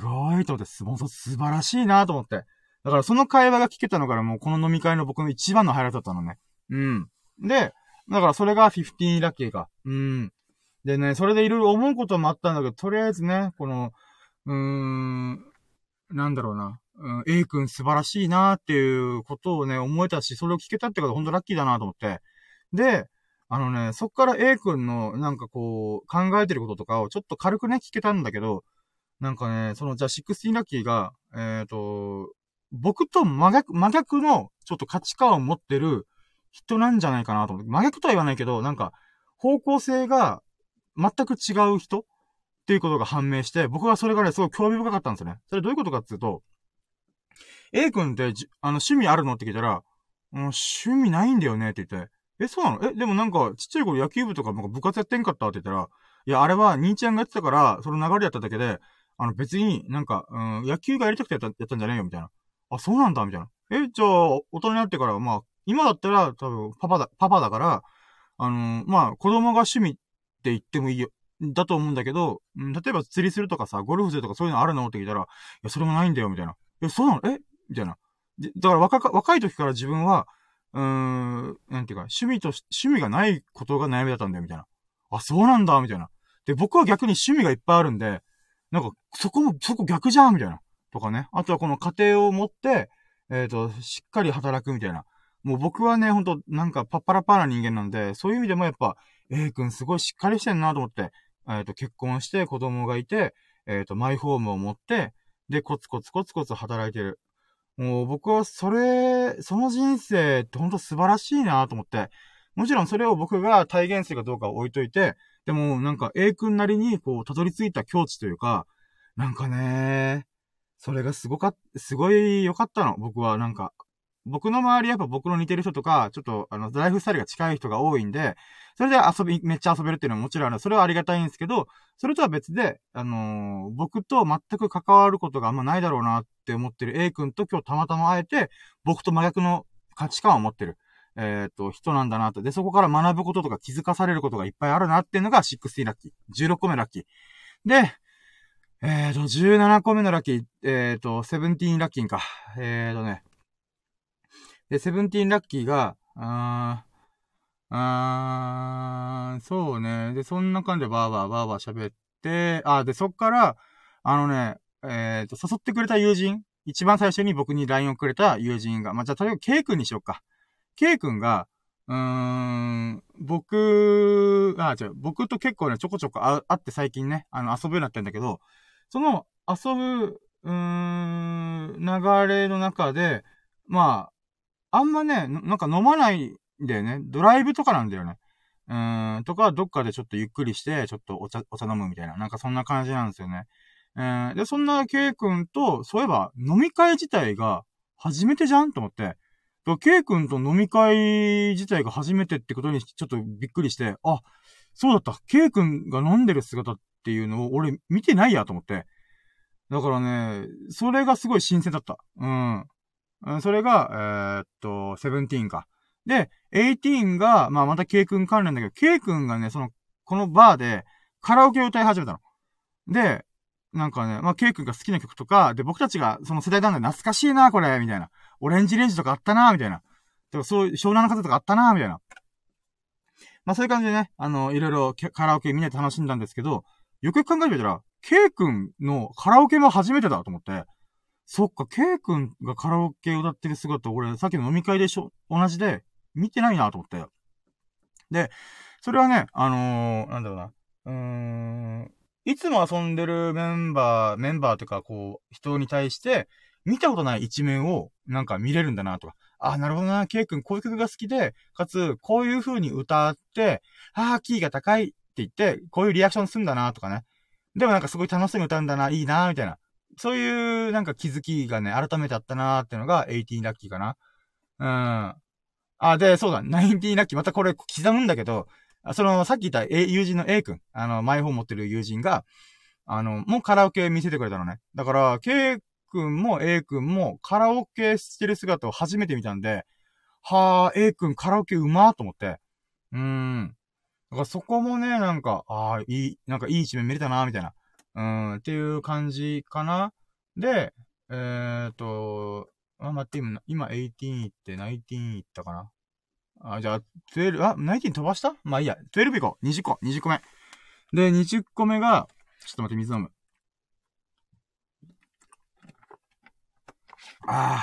ごいと思って、も素晴らしいなと思って。だからその会話が聞けたのからもうこの飲み会の僕の一番のハイライトだったのね。うん。で、だからそれが15ラッキーか。うん。でね、それでいろいろ思うこともあったんだけど、とりあえずね、この、うーん、なんだろうな。うん、A 君素晴らしいなーっていうことをね、思えたし、それを聞けたってことは本当ラッキーだなと思って。で、あのね、そっから A 君の、なんかこう、考えてることとかをちょっと軽くね、聞けたんだけど、なんかね、その、じゃあ、16ラッキーが、えっ、ー、と、僕と真逆、真逆の、ちょっと価値観を持ってる人なんじゃないかなと思って。真逆とは言わないけど、なんか、方向性が全く違う人っていうことが判明して、僕はそれがね、すごい興味深かったんですよね。それどういうことかっていうと、A 君って、あの、趣味あるのって聞いたら、うん、趣味ないんだよねって言って、え、そうなの？え、でもなんか、ちっちゃい頃野球部とかなんか部活やってんかったって言ったら、いや、あれは兄ちゃんがやってたから、その流れやっただけで、あの別になんか、うん、野球がやりたくてやったやったんじゃないよ、みたいな。あ、そうなんだ、みたいな。え、じゃあ、大人になってから、まあ、今だったら、多分、パパだ、パパだから、あのー、まあ、子供が趣味って言ってもいいよ、だと思うんだけど、うん、例えば釣りするとかさ、ゴルフするとかそういうのあるのって聞いたら、いや、それもないんだよ、みたいな。え、そうなの？え？みたいな。で、だから若か、若い時から自分は、うーん、なんていうか、趣味と、趣味がないことが悩みだったんだよ、みたいな。あ、そうなんだ、みたいな。で、僕は逆に趣味がいっぱいあるんで、なんか、そこも、そこ逆じゃん、みたいな。とかね。あとはこの家庭を持って、えっ、ー、と、しっかり働くみたいな。もう僕はね、ほんと、なんかパッパラパーな人間なんで、そういう意味でもやっぱ、A 君すごいしっかりしてんなと思って、えっ、ー、と、結婚して子供がいて、えっ、ー、と、マイホームを持って、で、コツコツコツコツ働いてる。もう僕はそれ、その人生ってほんと素晴らしいなと思って、もちろんそれを僕が体現するかどうかを置いといて、でもなんか A 君なりにこう、たどり着いた境地というか、なんかね、それがすごかっ、すごい良かったの、僕はなんか。僕の周りやっぱ僕の似てる人とか、ちょっとあの、ライフスタイルが近い人が多いんで、それで遊び、めっちゃ遊べるっていうのはもちろんある。それはありがたいんですけど、それとは別で、あのー、僕と全く関わることがあんまないだろうなって思ってる A 君と今日たまたま会えて、僕と真逆の価値観を持ってる。えっ、と、人なんだなと。で、そこから学ぶこととか気づかされることがいっぱいあるなっていうのが16ラッキー。16個目ラッキー。で、えっ、と、17個目のラッキー、えっ、ー、と、17ラッキーか。えっ、とね。で、17ラッキーが、あー、あー、そうね。で、そんな感じでバーバーバーバー喋って、あ、で、そっから、あのね、えっ、と、誘ってくれた友人、一番最初に僕に LINE をくれた友人が、まあ、じゃあ、例えば K 君にしよっか。K 君が、うーん、僕、あ、違う、僕と結構ね、ちょこちょこ会って最近ね、あの、遊ぶようになってんだけど、その、遊ぶ、うーん、流れの中で、まあ、んまね、なんか飲まないんだよね。ドライブとかなんだよね。うーん、とか、どっかでちょっとゆっくりして、ちょっとお茶、お茶飲むみたいな。なんかそんな感じなんですよね。えー、で、そんな K 君と、そういえば、飲み会自体が初めてじゃんと思って。K 君と飲み会自体が初めてってことにちょっとびっくりして、あ、そうだった。K 君が飲んでる姿っていうのを俺見てないやと思って。だからね、それがすごい新鮮だった。うん。それが、えー、っと、セブンティーンか。で、エイティーンが、まあまた K 君関連だけど、K 君がね、その、このバーでカラオケを歌い始めたの。で、なんかね、まあ K 君が好きな曲とか、で、僕たちがその世代なんで懐かしいな、これ、みたいな。オレンジレンジとかあったな、みたいな。でもそういう湘南の風とかあったな、みたいな。まあそういう感じでね、あの、いろいろカラオケみんなで楽しんだんですけど、よくよく考えてみたら、K 君のカラオケも初めてだと思って、そっか、K 君がカラオケ歌ってる姿、俺、さっきの飲み会でしょ、同じで、見てないなと思って。で、それはね、あのー、なんだろうな。うーん、いつも遊んでるメンバー、メンバーとか、こう、人に対して、見たことない一面を、なんか見れるんだなとか。あ、なるほどな、ケイ君こういう曲が好きで、かつ、こういう風に歌って、ああ、キーが高いって言って、こういうリアクションするんだなとかね。でもなんかすごい楽しそうに歌うんだな、いいな、みたいな。そういうなんか気づきがね、改めてあったなーってのが18ラッキーかな。うん。あ、で、そうだ、19ラッキー。またこれ刻むんだけど、その、さっき言った、友人の A 君、あの、マイホーム持ってる友人が、あの、もうカラオケ見せてくれたのね。だから、K 君も A 君もカラオケしてる姿を初めて見たんで、はぁ、A 君カラオケうまーと思って。うーん。だからそこもね、なんか、ああ、いい、なんかいい一面見れたなー、みたいな。うん、っていう感じかな。で、えーと、あ、待って、今、今18行って19行ったかな。あ、じゃあ、12、あ、19飛ばした？まあいいや。12行こう。20個、20個目。で、20個目が、ちょっと待って、水飲む。ああ。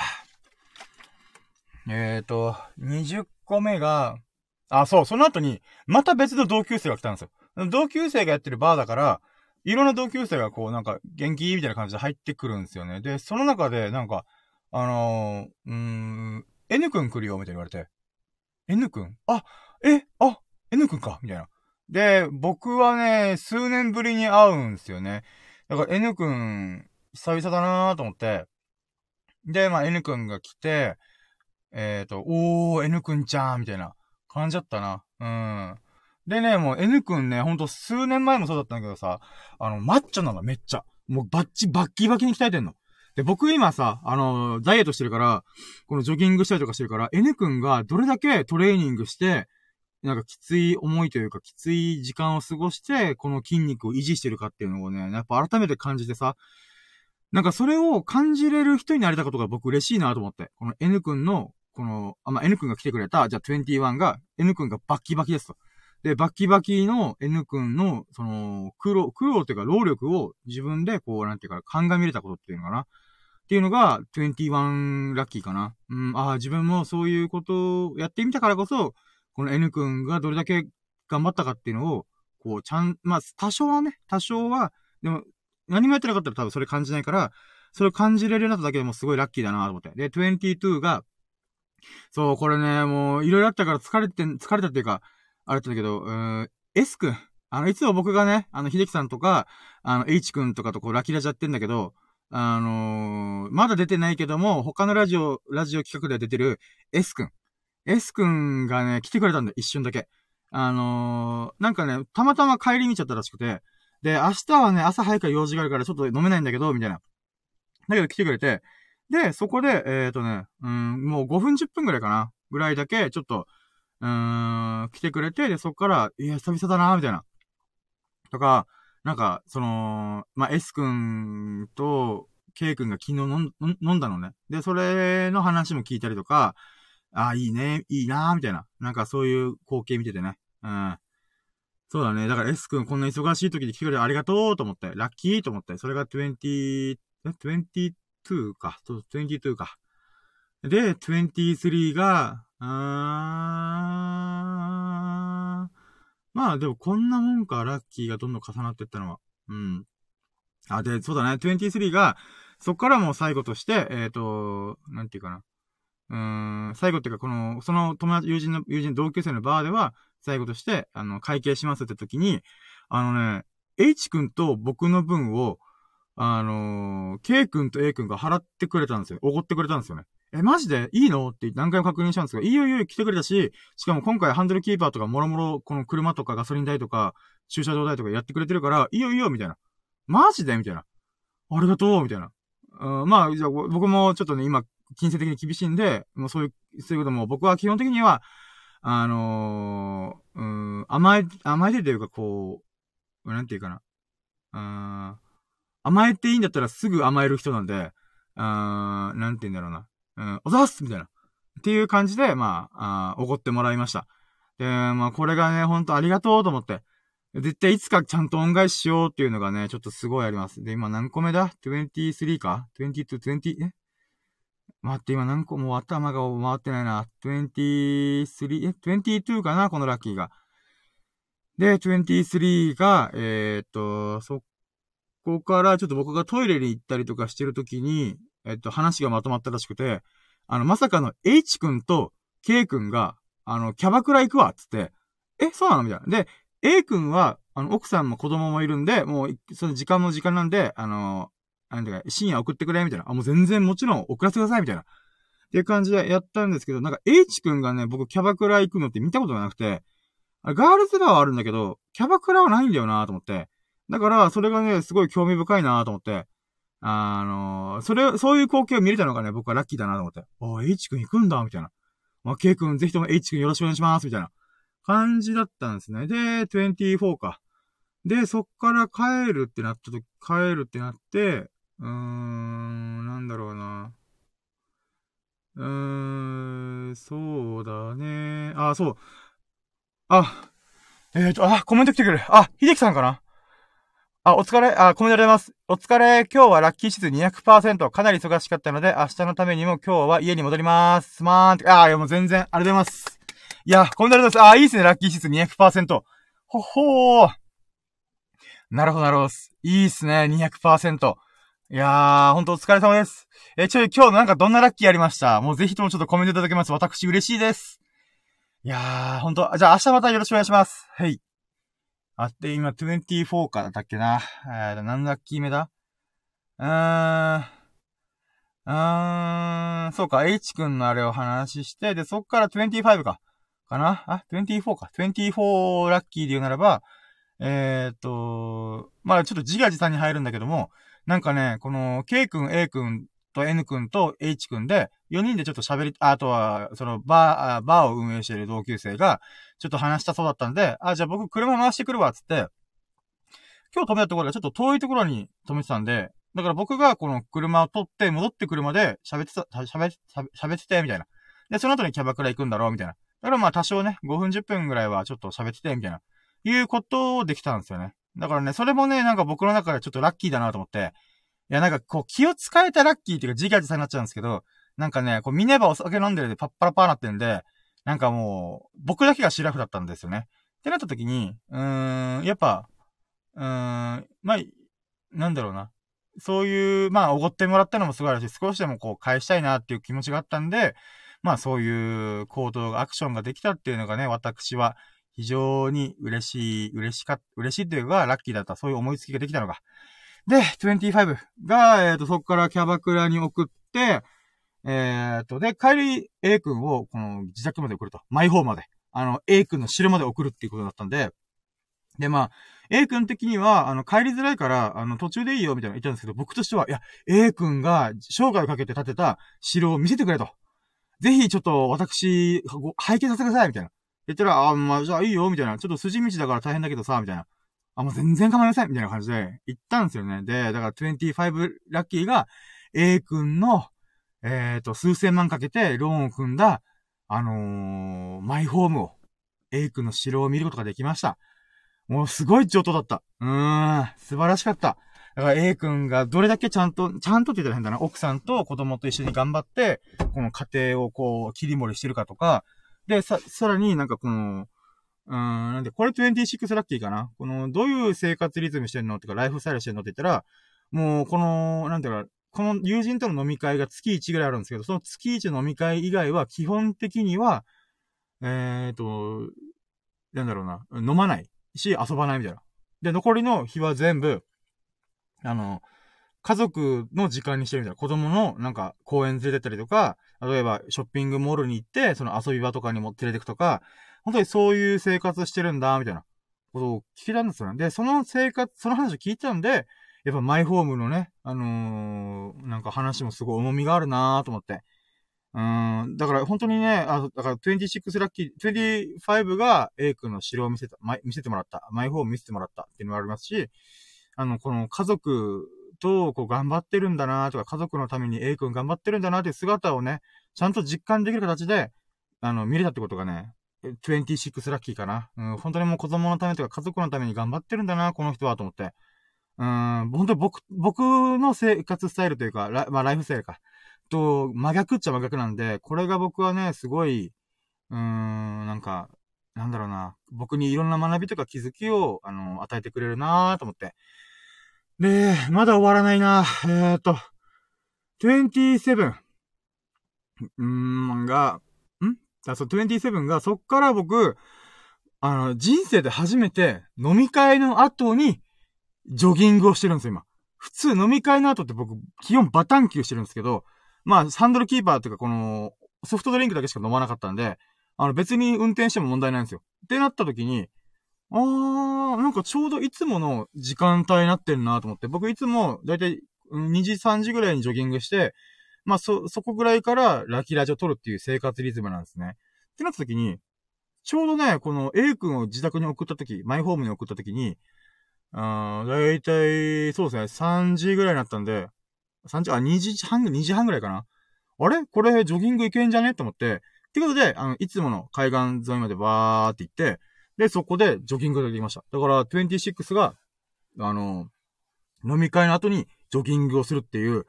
えーと、20個目が、あ、そう、その後に、また別の同級生が来たんですよ。同級生がやってるバーだから、いろんな同級生がこう、なんか、元気？みたいな感じで入ってくるんですよね。で、その中で、なんか、あのー、うーん、N 君来るよ、みたいに言われて。N 君？あ、え、あ、N 君かみたいな。で、僕はね、数年ぶりに会うんですよね。だから N 君、久々だなーと思って。で、まあ N 君が来て、えっ、ー、と、おー、N 君ちゃんみたいな感じだったな。うん。でね、もう N 君ね、ほんと数年前もそうだったんだけどさ、あの、マッチョなの、めっちゃ。もうバッチ、バッキバキに鍛えてんの。で、僕今さ、あの、ダイエットしてるから、このジョギングしたりとかしてるから、N 君がどれだけトレーニングして、なんかきつい思いというか、きつい時間を過ごして、この筋肉を維持してるかっていうのをね、やっぱ改めて感じてさ、なんかそれを感じれる人になれたことが僕嬉しいなと思って。この N 君の、この、あ、まあ、N 君が来てくれた、じゃあ21が、N 君がバッキバキですと。で、バッキバキの N 君の、その、苦労、苦労っていうか労力を自分でこう、なんていうか、鑑みれたことっていうのかな。っていうのが、21ラッキーかな。うん、ああ、自分もそういうことをやってみたからこそ、この N 君がどれだけ頑張ったかっていうのを、こう、ちゃん、まあ、多少はね、多少は、でも、何もやってなかったら多分それ感じないから、それを感じれるようになっただけでもすごいラッキーだなと思って。で、22が、そう、これね、もう、いろいろあったから疲れて、疲れたっていうか、あれだったけど、うーん、S 君。あの、いつも僕がね、あの、秀樹さんとか、あの、H 君とかとこう、ラキラジやってんだけど、あのー、まだ出てないけども、他のラジオ、ラジオ企画では出てる S 君。S 君がね、来てくれたんだ、一瞬だけ。あのー、なんかね、たまたま帰り見ちゃったらしくて、で、明日はね、朝早く用事があるからちょっと飲めないんだけど、みたいな。だけど来てくれて、で、そこで、えっ、ー、とね、うん、もう5分10分ぐらいかな。ぐらいだけ、ちょっと、うーん、来てくれて、で、そこから、いや、久々だな、みたいな。とか、なんか、その、まあ、S 君と K 君が昨日飲んだのね。で、それの話も聞いたりとか、ああ、いいね、いいなみたいな。なんかそういう光景見ててね。うん。そうだね。だから S 君こんな忙しい時に来てくれてありがとうと思って、ラッキーと思って、それが20、22か。そう、22か。で、23が、あー、まあでもこんなもんか、ラッキーがどんどん重なっていったのは。うん。あ、で、そうだね。23が、そっからもう最後として、えっ、ー、と、なんていうかな。うーん、最後っていうか、この、その友達、友人の、友人、同級生のバーでは、最後として、あの、会計しますって時に、あのね、H 君と僕の分を、あのー、K 君と A 君が払ってくれたんですよ。おごってくれたんですよね。え、マジで？いいの？って何回も確認したんですけど、いいよいいよ来てくれたし、しかも今回ハンドルキーパーとかもろもろ、この車とかガソリン代とか、駐車場代とかやってくれてるから、いいよいいよみたいな。マジで？みたいな。ありがとうみたいな。うん、まあ、じゃあ僕もちょっとね、今、金銭的に厳しいんで、もうそういう、そういうことも僕は基本的には、あのー、うん、甘え、甘えてるというかこう、なんていうかな。うん、甘えていいんだったらすぐ甘える人なんで、うん、なんて言うんだろうな。うん、おざっすみたいな。っていう感じで、まあ、あ怒ってもらいました。で、まあ、これがね、ほんとありがとうと思って。絶対いつかちゃんと恩返ししようっていうのがね、ちょっとすごいあります。で、今何個目だ ?23 か ?22、20、え？待って、今何個？も頭が回ってないな。23、え ?22 かな？このラッキーが。で、23が、えー、っと、そこからちょっと僕がトイレに行ったりとかしてるときに、えっと、話がまとまったらしくて、あの、まさかの H 君と K 君が、あの、キャバクラ行くわ、つって、え、そうなの？みたいな。で、A 君は、あの、奥さんも子供もいるんで、もう、その時間も時間なんで、あの、なんていうか、深夜送ってくれ、みたいな。あ、もう全然もちろん送らせてください、みたいな。っていう感じでやったんですけど、なんか H 君がね、僕キャバクラ行くのって見たことがなくて、ガールズバーはあるんだけど、キャバクラはないんだよなと思って。だから、それがね、すごい興味深いなと思って。あの、それ、そういう光景を見れたのがね、僕はラッキーだなと思って。あ、H 君行くんだ、みたいな。まあ、K 君ぜひとも H 君よろしくお願いします、みたいな感じだったんですね。で、24か。で、そっから帰るってなったとき、帰るってなって、うーん、なんだろうな。うーん、そうだね。あ、そう。あ、えっ、ー、と、あ、コメント来てくる。あ、秀樹さんかな？あ、お疲れ、あ、コメントありがとうございます。お疲れ、今日はラッキー指数200%、かなり忙しかったので、明日のためにも今日は家に戻ります。すまーん。あ、いやもう全然、ありがとうございます。いや、こんなにです。あ、いいですね、ラッキー指数200%。ほほー。なるほど、なるほど。いいっすね、200%。いやー、ほんとお疲れ様です。え、ちょい、今日なんかどんなラッキーありました？もうぜひともちょっとコメントいただけます。私嬉しいです。いやー、ほんと、じゃあ明日またよろしくお願いします。はい。あって、今24かだっけな。えー、何ラッキー目だうーん。うーん、そうか、H 君のあれを話して、で、そっから25か。かな？あ、24か。24ラッキーで言うならば、えー、っと、まあちょっと自画自賛に入るんだけども、なんかね、この K 君、A 君と N 君と H 君で、4人でちょっと喋り、あとは、そのバー、バーを運営している同級生が、ちょっと話したそうだったんで、あ、じゃあ僕車回してくるわ、つって、今日止めたところがちょっと遠いところに止めてたんで、だから僕がこの車を取って戻ってくるまで喋ってた、喋って、喋ってて、みたいな。で、その後にキャバクラ行くんだろう、みたいな。だからまあ多少ね、5分10分ぐらいはちょっと喋ってて、みたいな。いうことをできたんですよね。だからね、それもね、なんか僕の中でちょっとラッキーだなと思って、いや、なんかこう気を使えたラッキーっていうか自画自賛になっちゃうんですけど、なんかね、こう見ねばお酒飲んでるでパッパラパーなってんで、なんかもう、僕だけがシラフだったんですよね。ってなった時に、うーん、やっぱ、うーん、まあ、なんだろうな。そういう、まあ、おごってもらったのもすごいあるし、少しでもこう返したいなっていう気持ちがあったんで、まあそういう行動、アクションができたっていうのがね、私は非常に嬉しい、嬉しか、嬉しいというか、ラッキーだった、そういう思いつきができたのが。で、25が、えっ、ー、と、そこからキャバクラに送って、えっ、と、で、帰り A 君を、この自宅まで送ると。マイホームまで。あの、A 君の城まで送るっていうことだったんで、で、まあ、A 君的には、あの、帰りづらいから、あの、途中でいいよ、みたいな言ったんですけど、僕としては、いや、A 君が生涯をかけて建てた城を見せてくれと。ぜひ、ちょっと、私、拝見させてください、みたいな。言ったら、あ、まあ、じゃあいいよ、みたいな。ちょっと筋道だから大変だけどさ、みたいな。あ、もう全然構いません、みたいな感じで言ったんですよね。で、だから25ラッキーが A 君の、えっ、ー、と、数千万かけてローンを組んだ、あのー、マイホームを、A 君の城を見ることができました。もうすごい上等だった。うーん、素晴らしかった。だから A 君がどれだけちゃんと、ちゃんとって言ったら変だな、奥さんと子供と一緒に頑張って、この家庭をこう、切り盛りしてるかとか、で、さ、さらになんかこの、うーん、なんで、これ26ラッキーかなこの、どういう生活リズムしてんのってか、ライフスタイルしてんのって言ったら、もう、この、なんていうか、この友人との飲み会が月1ぐらいあるんですけど、その月1の飲み会以外は、基本的には、えっ、ー、と、なんだろうな、飲まないし、遊ばないみたいな。で、残りの日は全部、あの、家族の時間にしてるみたいな。子供のなんか公園連れてったりとか、例えばショッピングモールに行って、その遊び場とかにも連れてくとか、本当にそういう生活してるんだ、みたいなことを聞いたんですよね。で、その生活、その話を聞いたんで、やっぱマイホームのね、あのー、なんか話もすごい重みがあるなと思って。うん、だから本当にね、あ、だから26ラッキー、25が A 君の城を見せた、見せてもらった。マイホーム見せてもらったっていうのがありますし、あの、この家族と、こう、頑張ってるんだなとか、家族のために A 君頑張ってるんだなっていう姿をね、ちゃんと実感できる形で、あの、見れたってことがね、26ラッキーかな。うん、本当にもう子供のためとか家族のために頑張ってるんだな、この人は、と思って。うん、本当に僕、僕の生活スタイルというか、ラまあ、ライフスタイルか。と、真逆っちゃ真逆なんで、これが僕はね、すごい、うーん、なんか、なんだろうな、僕にいろんな学びとか気づきを、あの、与えてくれるなと思って。で、まだ終わらないなえー、っと、27。うーん、が、ん？あ、そう、27が、そっから僕、あの、人生で初めて飲み会の後に、ジョギングをしてるんですよ、今。普通飲み会の後って僕、基本バタンキューしてるんですけど、まあ、ハンドルキーパーっていうか、この、ソフトドリンクだけしか飲まなかったんで、あの、別に運転しても問題ないんですよ。ってなった時に、あー、なんかちょうどいつもの時間帯になってるなと思って、僕いつもだいたい2時3時ぐらいにジョギングして、まあそ、そこぐらいからラキラジを撮るっていう生活リズムなんですね。ってなった時に、ちょうどね、この A 君を自宅に送った時、マイホームに送った時に、あ、だいたい、そうですね、3時ぐらいになったんで、3時、あ、2時半、2時半ぐらいかな。あれ？これジョギング行けんじゃね？と思って、ってことで、あの、いつもの海岸沿いまでバーって行って、で、そこでジョギングができました。だから、26が、あの、飲み会の後にジョギングをするっていう、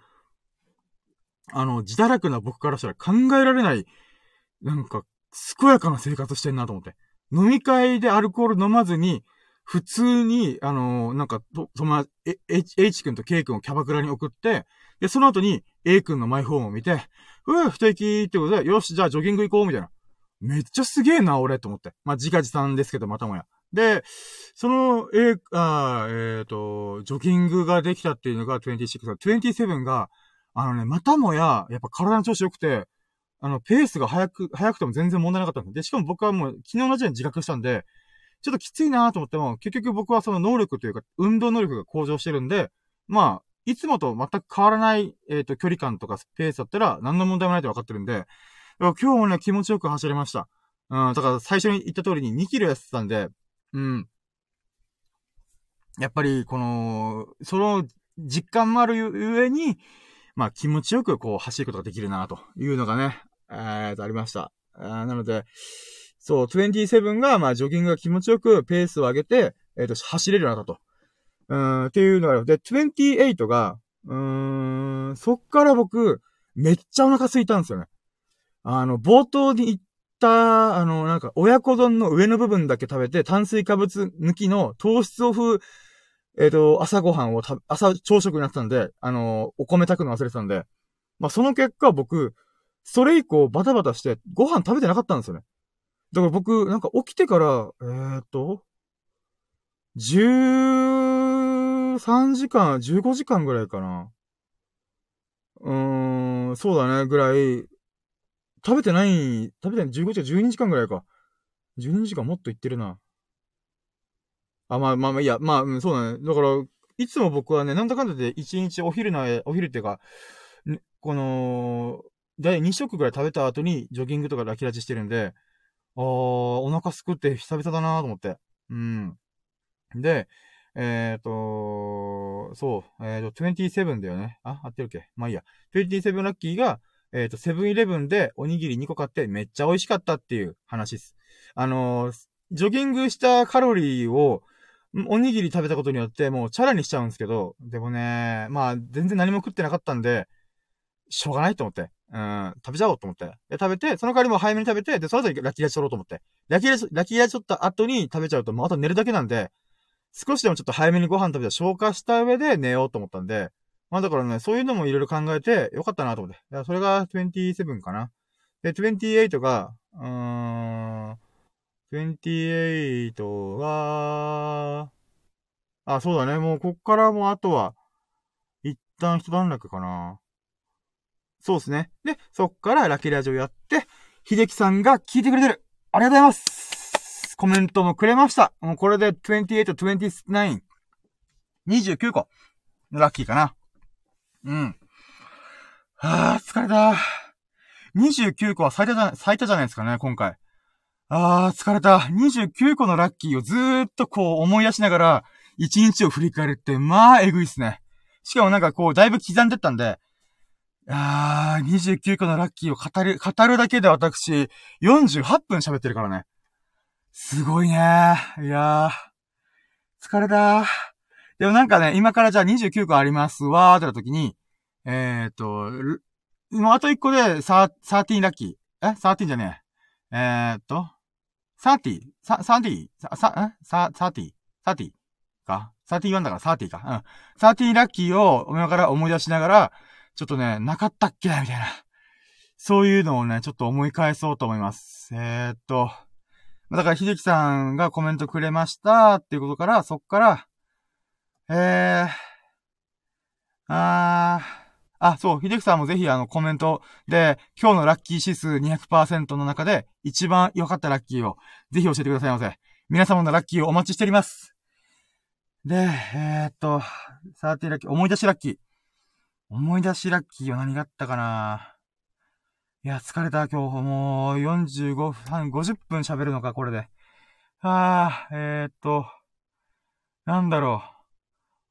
あの、自堕落な僕からしたら考えられない、なんか、健やかな生活してんなと思って。飲み会でアルコール飲まずに、普通に、あのー、なんか、と、友達、H, H 君と K 君をキャバクラに送って、で、その後に A 君のマイホームを見て、うぅ、不定期ってことで、よし、じゃあジョギング行こう、みたいな。めっちゃすげえな、俺、と思って。まあ、自画自賛ですけど、またもや。で、その、えー、あえっ、ー、と、ジョギングができたっていうのが26、27が、あのね、またもや、やっぱ体の調子良くて、あの、ペースが早く、早くても全然問題なかったんで。で、しかも僕はもう昨日の時点で自覚したんで、ちょっときついなと思っても、結局僕はその能力というか、運動能力が向上してるんで、まあ、いつもと全く変わらない、えっ、ー、と、距離感とかスペースだったら、何の問題もないって分かってるんで、今日もね、気持ちよく走れました。うん、だから最初に言った通りに2キロやってたんで、うん。やっぱり、この、その実感もあるゆえに、まあ気持ちよくこう走ることができるなというのがね、えーと、ありました。なので、そう、27が、まあ、ジョギングが気持ちよくペースを上げて、えっ、ー、と、走れるようになったと。うん、っていうのがある。で、28が、うーん、そっから僕、めっちゃお腹空いたんですよね。あの、冒頭に言った、あの、なんか、親子丼の上の部分だけ食べて、炭水化物抜きの糖質オフ、えっ、ー、と、朝ごはんをた、朝朝食になってたんで、あの、お米炊くの忘れてたんで、まあ、その結果僕、それ以降バタバタしてご飯食べてなかったんですよね。だから僕、なんか起きてから、えー、っと、13時間、15時間ぐらいかな。うーん、そうだね、ぐらい、食べてない、食べてない、15時間、12時間ぐらいか。12時間もっといってるな。あ、まあまあまあ、いや、まあ、うん、そうだね。だから、いつも僕はね、なんだかんだで1日お昼の、お昼っていうか、この、だい2食ぐらい食べた後にジョギングとかラキラチしてるんで、あー、お腹すくって久々だなと思って。うん。で、えっ、ー、と、そう、えっ、ー、と、27だよね。あ、合ってるっけ？まあいいや。27ラッキーが、えっ、ー、と、セブンイレブンでおにぎり2個買ってめっちゃ美味しかったっていう話です。あのジョギングしたカロリーを、おにぎり食べたことによってもうチャラにしちゃうんですけど、でもね、まあ全然何も食ってなかったんで、しょうがないと思って。うん、食べちゃおうと思って。で、食べて、その代わりも早めに食べて、で、その後にラッキーラチ取ろうと思って。ラッキーラチ、ラッキーラチ取った後に食べちゃうと、もうあと寝るだけなんで、少しでもちょっと早めにご飯食べて消化した上で寝ようと思ったんで、まあだからね、そういうのもいろいろ考えてよかったなと思って。や、それが27かな。で、28が、うーん、28は、あ、そうだね。もうこっからもうあとは、一旦一段落かな。そうですね。で、そっからラッキラジオやって、秀樹さんが聞いてくれてる。ありがとうございますコメントもくれました。もうこれで28、29、29個。ラッキーかな。うん。はぁ、疲れた。29個は最多じゃ、最多じゃないですかね、今回。あー、疲れた。29個のラッキーをずーっとこう思い出しながら、1日を振り返るって、まあ、えぐいっすね。しかもなんかこう、だいぶ刻んでったんで、あー、29個のラッキーを語る、語るだけで私、48分喋ってるからね。すごいねーいやー、疲れたーでもなんかね、今からじゃあ29個ありますわーってなった時に、えーっと、もうあと1個でサー、13ラッキー。え ?13 じゃねえ。えーっと、30? サ、30? さ、さ、え？さ、30? 30? か ?31 だから30か。うん。30ラッキーを今から思い出しながら、ちょっとね、なかったっけ？みたいな。そういうのをね、ちょっと思い返そうと思います。えー、っと、だから、秀樹さんがコメントくれましたっていうことから、そっから、えー、あー、あ、そう、秀樹さんもぜひあのコメントで、今日のラッキー指数200%の中で一番良かったラッキーをぜひ教えてくださいませ。皆様のラッキーをお待ちしております。で、えー、っと、サーティラッキー、思い出しラッキー。思い出しラッキーは何があったかないや、疲れた、今日。もう、45分、50分喋るのか、これで。ああ、えー、っと、なんだろう。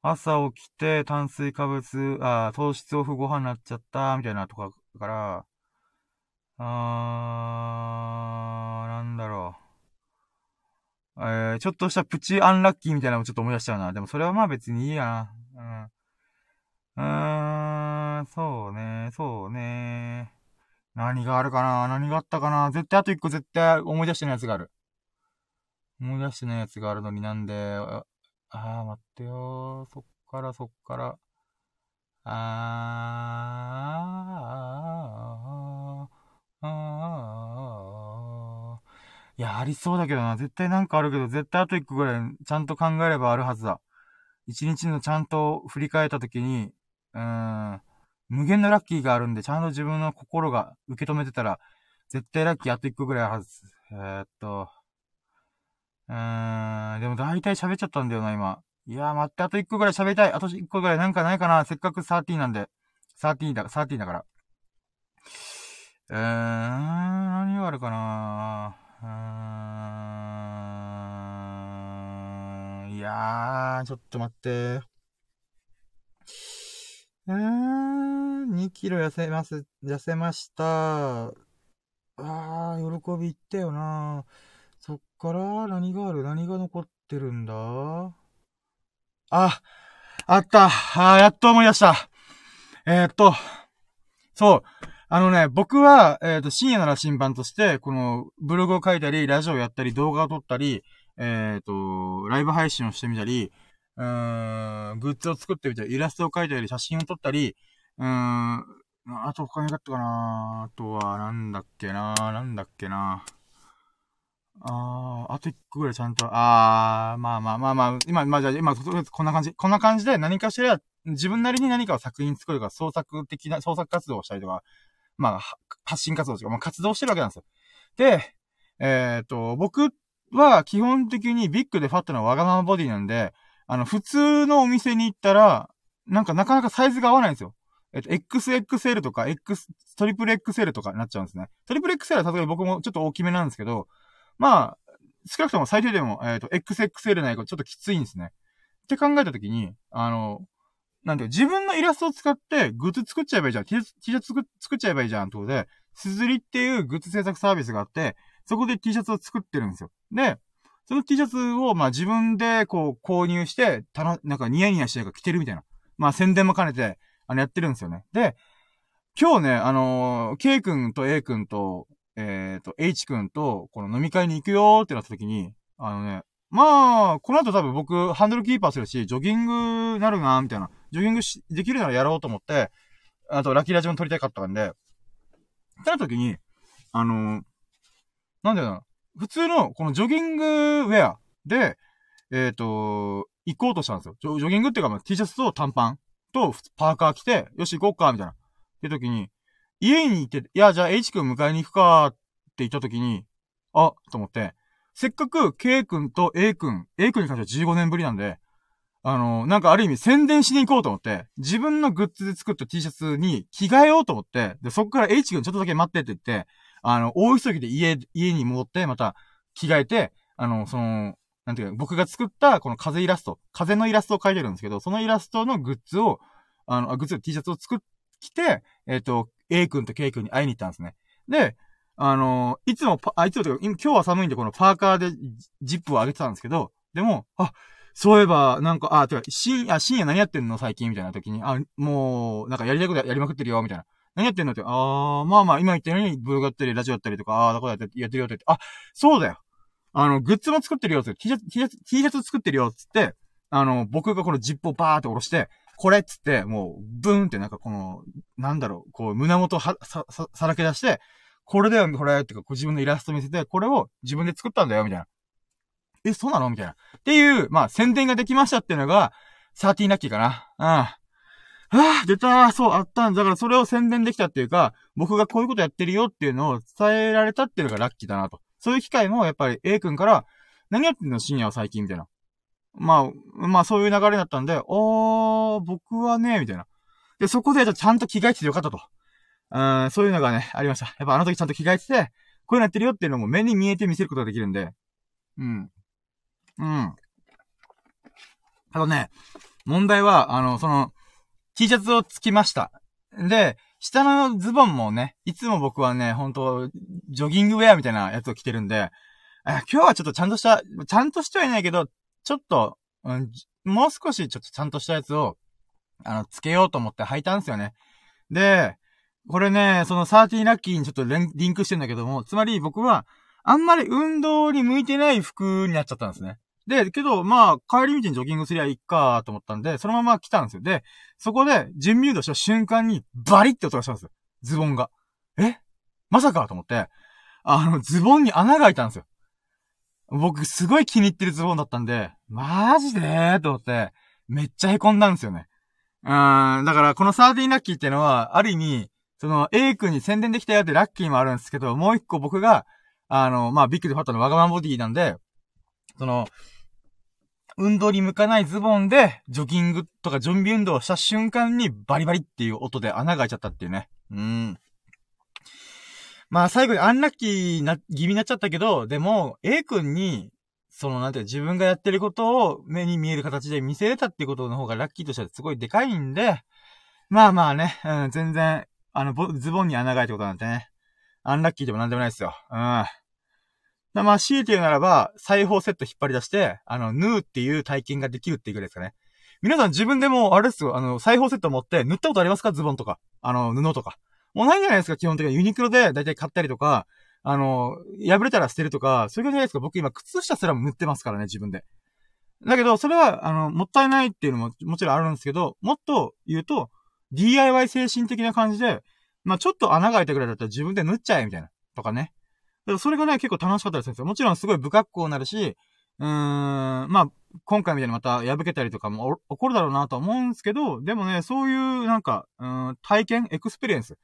朝起きて、炭水化物、あ糖質オフご飯になっちゃった、みたいなとか、から、あー、なんだろう。えー、ちょっとしたプチアンラッキーみたいなのもちょっと思い出しちゃうな。でもそれはまあ別にいいやな。うん。うーん、そうね、そうね。何があるかな何があったかな絶対あと一個絶対思い出してないやつがある。思い出してないやつがあるのになんで、ああー、待ってよそっからそっから。あー、あー、あー、いや、ありそうだけどな。絶対なんかあるけど、絶対あと一個ぐらいちゃんと考えればあるはずだ。一日のちゃんと振り返った時に、うん、無限のラッキーがあるんで、ちゃんと自分の心が受け止めてたら、絶対ラッキーあと一個ぐらいはず。えー、っと、うーん、でも大体喋っちゃったんだよな、今。いやー待って、あと一個ぐらい喋りたい。あと一個ぐらいなんかないかな。せっかく13なんで。13だ、13だから。うーん、何があるかなうーん、いやー、ちょっと待って。うーん、2キロ痩せます、痩せました。あー、喜びいったよなそっから何がある？何が残ってるんだ？あ、あった。ああやっと思い出した。えー、っと、そう。あのね、僕は、えー、っと、深夜の羅針盤として、この、ブログを書いたり、ラジオをやったり、動画を撮ったり、えー、っと、ライブ配信をしてみたり、うーん、グッズを作ってみたり、イラストを描いたり、写真を撮ったり、うーん、あと他になかったかなあとは、なんだっけななんだっけなあー、あと一個ぐらいちゃんと、あー、まあまあまあまあ、今、まあじゃあ今、こんな感じ。こんな感じで何かしら、自分なりに何かを作品作るか、創作的な、創作活動をしたりとか、まあ、発信活動とか、まあ活動してるわけなんですよ。で、えっ、ー、と、僕は基本的にビッグでファットなわがままボディなんで、あの、普通のお店に行ったら、なんかなかなかサイズが合わないんですよ。えっと、XXL とか X、トリプル XL とかになっちゃうんですね。トリプル XL はさすがに僕もちょっと大きめなんですけど、まあ、少なくとも最低でも、えっ、ー、と、XXL ないとちょっときついんですね。って考えたときに、あの、なんていう自分のイラストを使ってグッズ作っちゃえばいいじゃん。T シャツ作っちゃえばいいじゃん。とで、すずりっていうグッズ制作サービスがあって、そこで T シャツを作ってるんですよ。で、その T シャツを、まあ自分でこう購入して、たの、なんかニヤニヤして着てるみたいな。まあ宣伝も兼ねて、あのやってるんですよね。で、今日ね、あのー、K 君と A 君と、えっ、ー、と、H 君と、この飲み会に行くよーってなった時に、あのね、まあ、この後多分僕、ハンドルキーパーするし、ジョギングなるなーみたいな。ジョギングし、できるならやろうと思って、あと、ラッキーラジオも撮りたかったんで、ってなった時に、あのー、なんだよな、普通の、このジョギングウェアで、えっ、ー、と、行こうとしたんですよ。ジョギングっていうか、まあ、T シャツと短パンとパーカー着て、よし行こうか、みたいな。って時に、家にいて、いや、じゃあ H 君迎えに行くかって言った時に、あ、と思って、せっかく K 君と A 君、A 君に関しては15年ぶりなんで、あの、なんかある意味宣伝しに行こうと思って、自分のグッズで作った T シャツに着替えようと思って、で、そっから H 君ちょっとだけ待ってって言って、あの、大急ぎで家、家に戻って、また着替えて、あの、その、なんていうか、僕が作ったこの風イラスト、風のイラストを描いてるんですけど、そのイラストのグッズを、あの、あグッズ T シャツを作っ、着て、えっ、ー、と、A 君と K 君に会いに行ったんですね。で、あの、いつもあ、いつもというか、今日は寒いんでこのパーカーでジップを上げてたんですけど、でも、あ、そういえば、なんか、あ、てか、深夜、深夜何やってんの最近？みたいな時に、あ、もう、なんかやりたいことやりまくってるよ、みたいな。何やってんのって、あー、まあまあ、今言ったように、ブログやったり、ラジオやったりとか、あー、だこやって、やってるよって言って、あ、そうだよ。あの、グッズも作ってるよって、T シャツ、T シャツ、T シャツ作ってるよっつって、あの、僕がこのジップをバーって下ろして、これっつって、もう、ブーンってなんかこの、なんだろう、こう、胸元は、さ、さ、さらけ出して、これだよ、これってか、自分のイラスト見せて、これを自分で作ったんだよ、みたいな。え、そうなの？みたいな。っていう、まあ、宣伝ができましたっていうのが、サーティーラッキーかな。うん。はぁ、出たそう、あったんだからそれを宣伝できたっていうか、僕がこういうことやってるよっていうのを伝えられたっていうのがラッキーだなと。そういう機会も、やっぱり A 君から、何やってんの深夜は最近みたいな。まあ、まあそういう流れだったんで、おー、僕はね、みたいな。で、そこでちゃんと着替えててよかったと。うん、そういうのがね、ありました。やっぱあの時ちゃんと着替えてて、こういうのやってるよっていうのも目に見えて見せることができるんで。うん。うん。あとね、問題は、あの、その、T シャツをつきました。で、下のズボンもね、いつも僕はね、本当ジョギングウェアみたいなやつを着てるんで、今日はちょっとちゃんとした、ちゃんとしてはいないけど、ちょっと、うん、もう少しちょっとちゃんとしたやつを、あの、つけようと思って履いたんですよね。で、これね、その13ラッキーにちょっとリンクしてんだけども、つまり僕は、あんまり運動に向いてない服になっちゃったんですね。で、けど、まあ、帰り道にジョギングすりゃいいかと思ったんで、そのまま来たんですよ。で、そこで、準備運動した瞬間に、バリって音がしたんですよ。ズボンが。え？まさかと思って、あの、ズボンに穴が開いたんですよ。僕、すごい気に入ってるズボンだったんで、マジでーと思って、めっちゃ凹んだんですよね。うーん、だからこの13ラッキーってのは、ある意味、その A 君に宣伝できたよってラッキーもあるんですけど、もう一個僕が、あの、まあ、ビッグでファットのワガマンボディなんで、その、運動に向かないズボンで、ジョギングとか準備運動をした瞬間にバリバリっていう音で穴が開いちゃったっていうね。うん。まあ最後にアンラッキーな、気味になっちゃったけど、でも、A 君に、その、なんていう自分がやってることを目に見える形で見せれたっていうことの方がラッキーとしてはすごいでかいんで、まあまあね、うん、全然、あの、ズボンに穴が開いたことなんてね、アンラッキーでもなんでもないですよ。うん。まあ、強いて言うならば、裁縫セット引っ張り出して、あの、縫うっていう体験ができるっていうぐらいですかね。皆さん自分でも、あれですよ、あの、裁縫セット持って塗ったことありますか？ズボンとか。あの、布とか。もうないじゃないですか、基本的に。ユニクロでだいたい買ったりとか、あの、破れたら捨てるとか、そういうことじゃないですか。僕今、靴下すらも塗ってますからね、自分で。だけど、それは、あの、もったいないっていうのももちろんあるんですけど、もっと言うと、DIY 精神的な感じで、まあ、ちょっと穴が開いたぐらいだったら自分で縫っちゃえ、みたいな。とかね。それがね、結構楽しかったりするんですよ。もちろんすごい不格好になるし、うーん、まあ、今回みたいにまた破けたりとかも起こるだろうなとは思うんですけど、でもね、そういうなんか、うん、体験、エクスペリエンスっ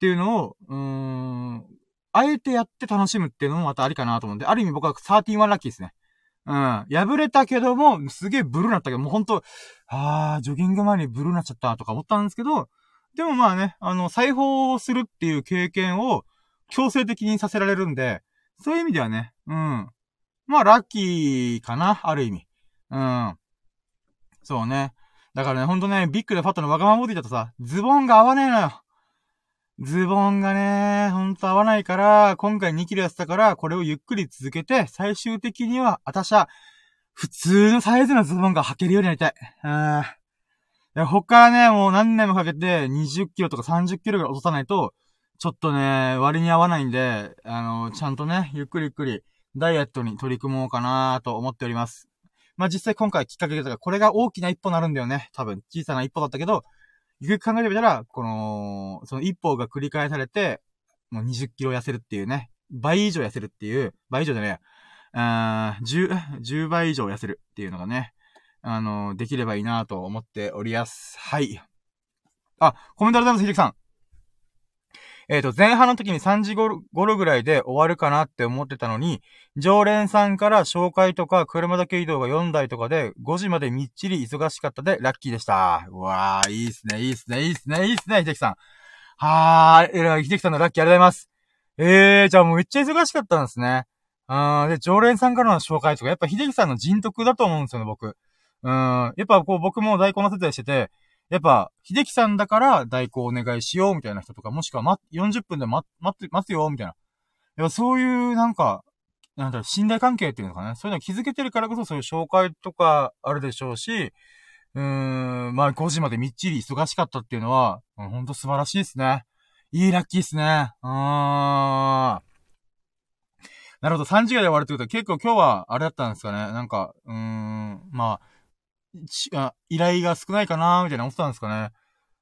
ていうのを、うーん、あえてやって楽しむっていうのもまたありかなと思うんで、ある意味僕は13ラッキーですね。うん。破れたけども、すげえブルーなったけど、もうほんと、あー、ジョギング前にブルーなっちゃったとか思ったんですけど、でもまあね、あの、裁縫をするっていう経験を強制的にさせられるんで、そういう意味ではね、うん。まあ、ラッキーかな、ある意味。うん。そうね。だからね、ほんとね、ビッグでファットのわがままボディだとさ、ズボンが合わねえのよ。ズボンがね、ほんと合わないから、今回2キロやってたから、これをゆっくり続けて、最終的には、あたしゃ、普通のサイズのズボンが履けるようになりたい。うん。いや、他ね、もう何年もかけて20キロとか30キロぐらい落とさないと、ちょっとね、割に合わないんで、あの、ちゃんとね、ゆっくりゆっくり、ダイエットに取り組もうかなと思っております。まあ、実際今回きっかけが、これが大きな一歩になるんだよね。多分、小さな一歩だったけど、よく考えてみたら、この、その一歩が繰り返されて、もう20キロ痩せるっていうね、倍以上痩せるっていう、倍以上じゃねえや、10、10倍以上痩せるっていうのがね、あの、できればいいなと思っておりやす。はい。あ、コメントありがとうございます、ひできさん。えっ、ー、と、前半の時に3時頃ぐらいで終わるかなって思ってたのに、常連さんから紹介とか車だけ移動が4台とかで5時までみっちり忙しかったでラッキーでした。うわー、いいっすね、いいっすね、いいっすね、いいっすね、秀樹さん。はーい、えらい、秀樹さんのラッキーありがとうございます。えー、じゃあもうめっちゃ忙しかったんですね。うん、で、常連さんからの紹介とか、やっぱ秀樹さんの人徳だと思うんですよね、僕。うん、やっぱこう僕も大根の手伝いしてて、やっぱ、秀樹さんだから代行お願いしようみたいな人とか、もしくは、ま、40分で待、待って、待つよみたいな。やっぱそういう、なんか、なんだろ、信頼関係っていうのかな。そういうの気づけてるからこそ、そういう紹介とかあるでしょうし、うーん、まあ5時までみっちり忙しかったっていうのは、うん、ほんと素晴らしいですね。いいラッキーですね。うーん。なるほど、3時ぐらいで終わるってことは結構今日は、あれだったんですかね。なんか、うーん、まあ、あ依頼が少ないかなみたいな思ってたんですかね。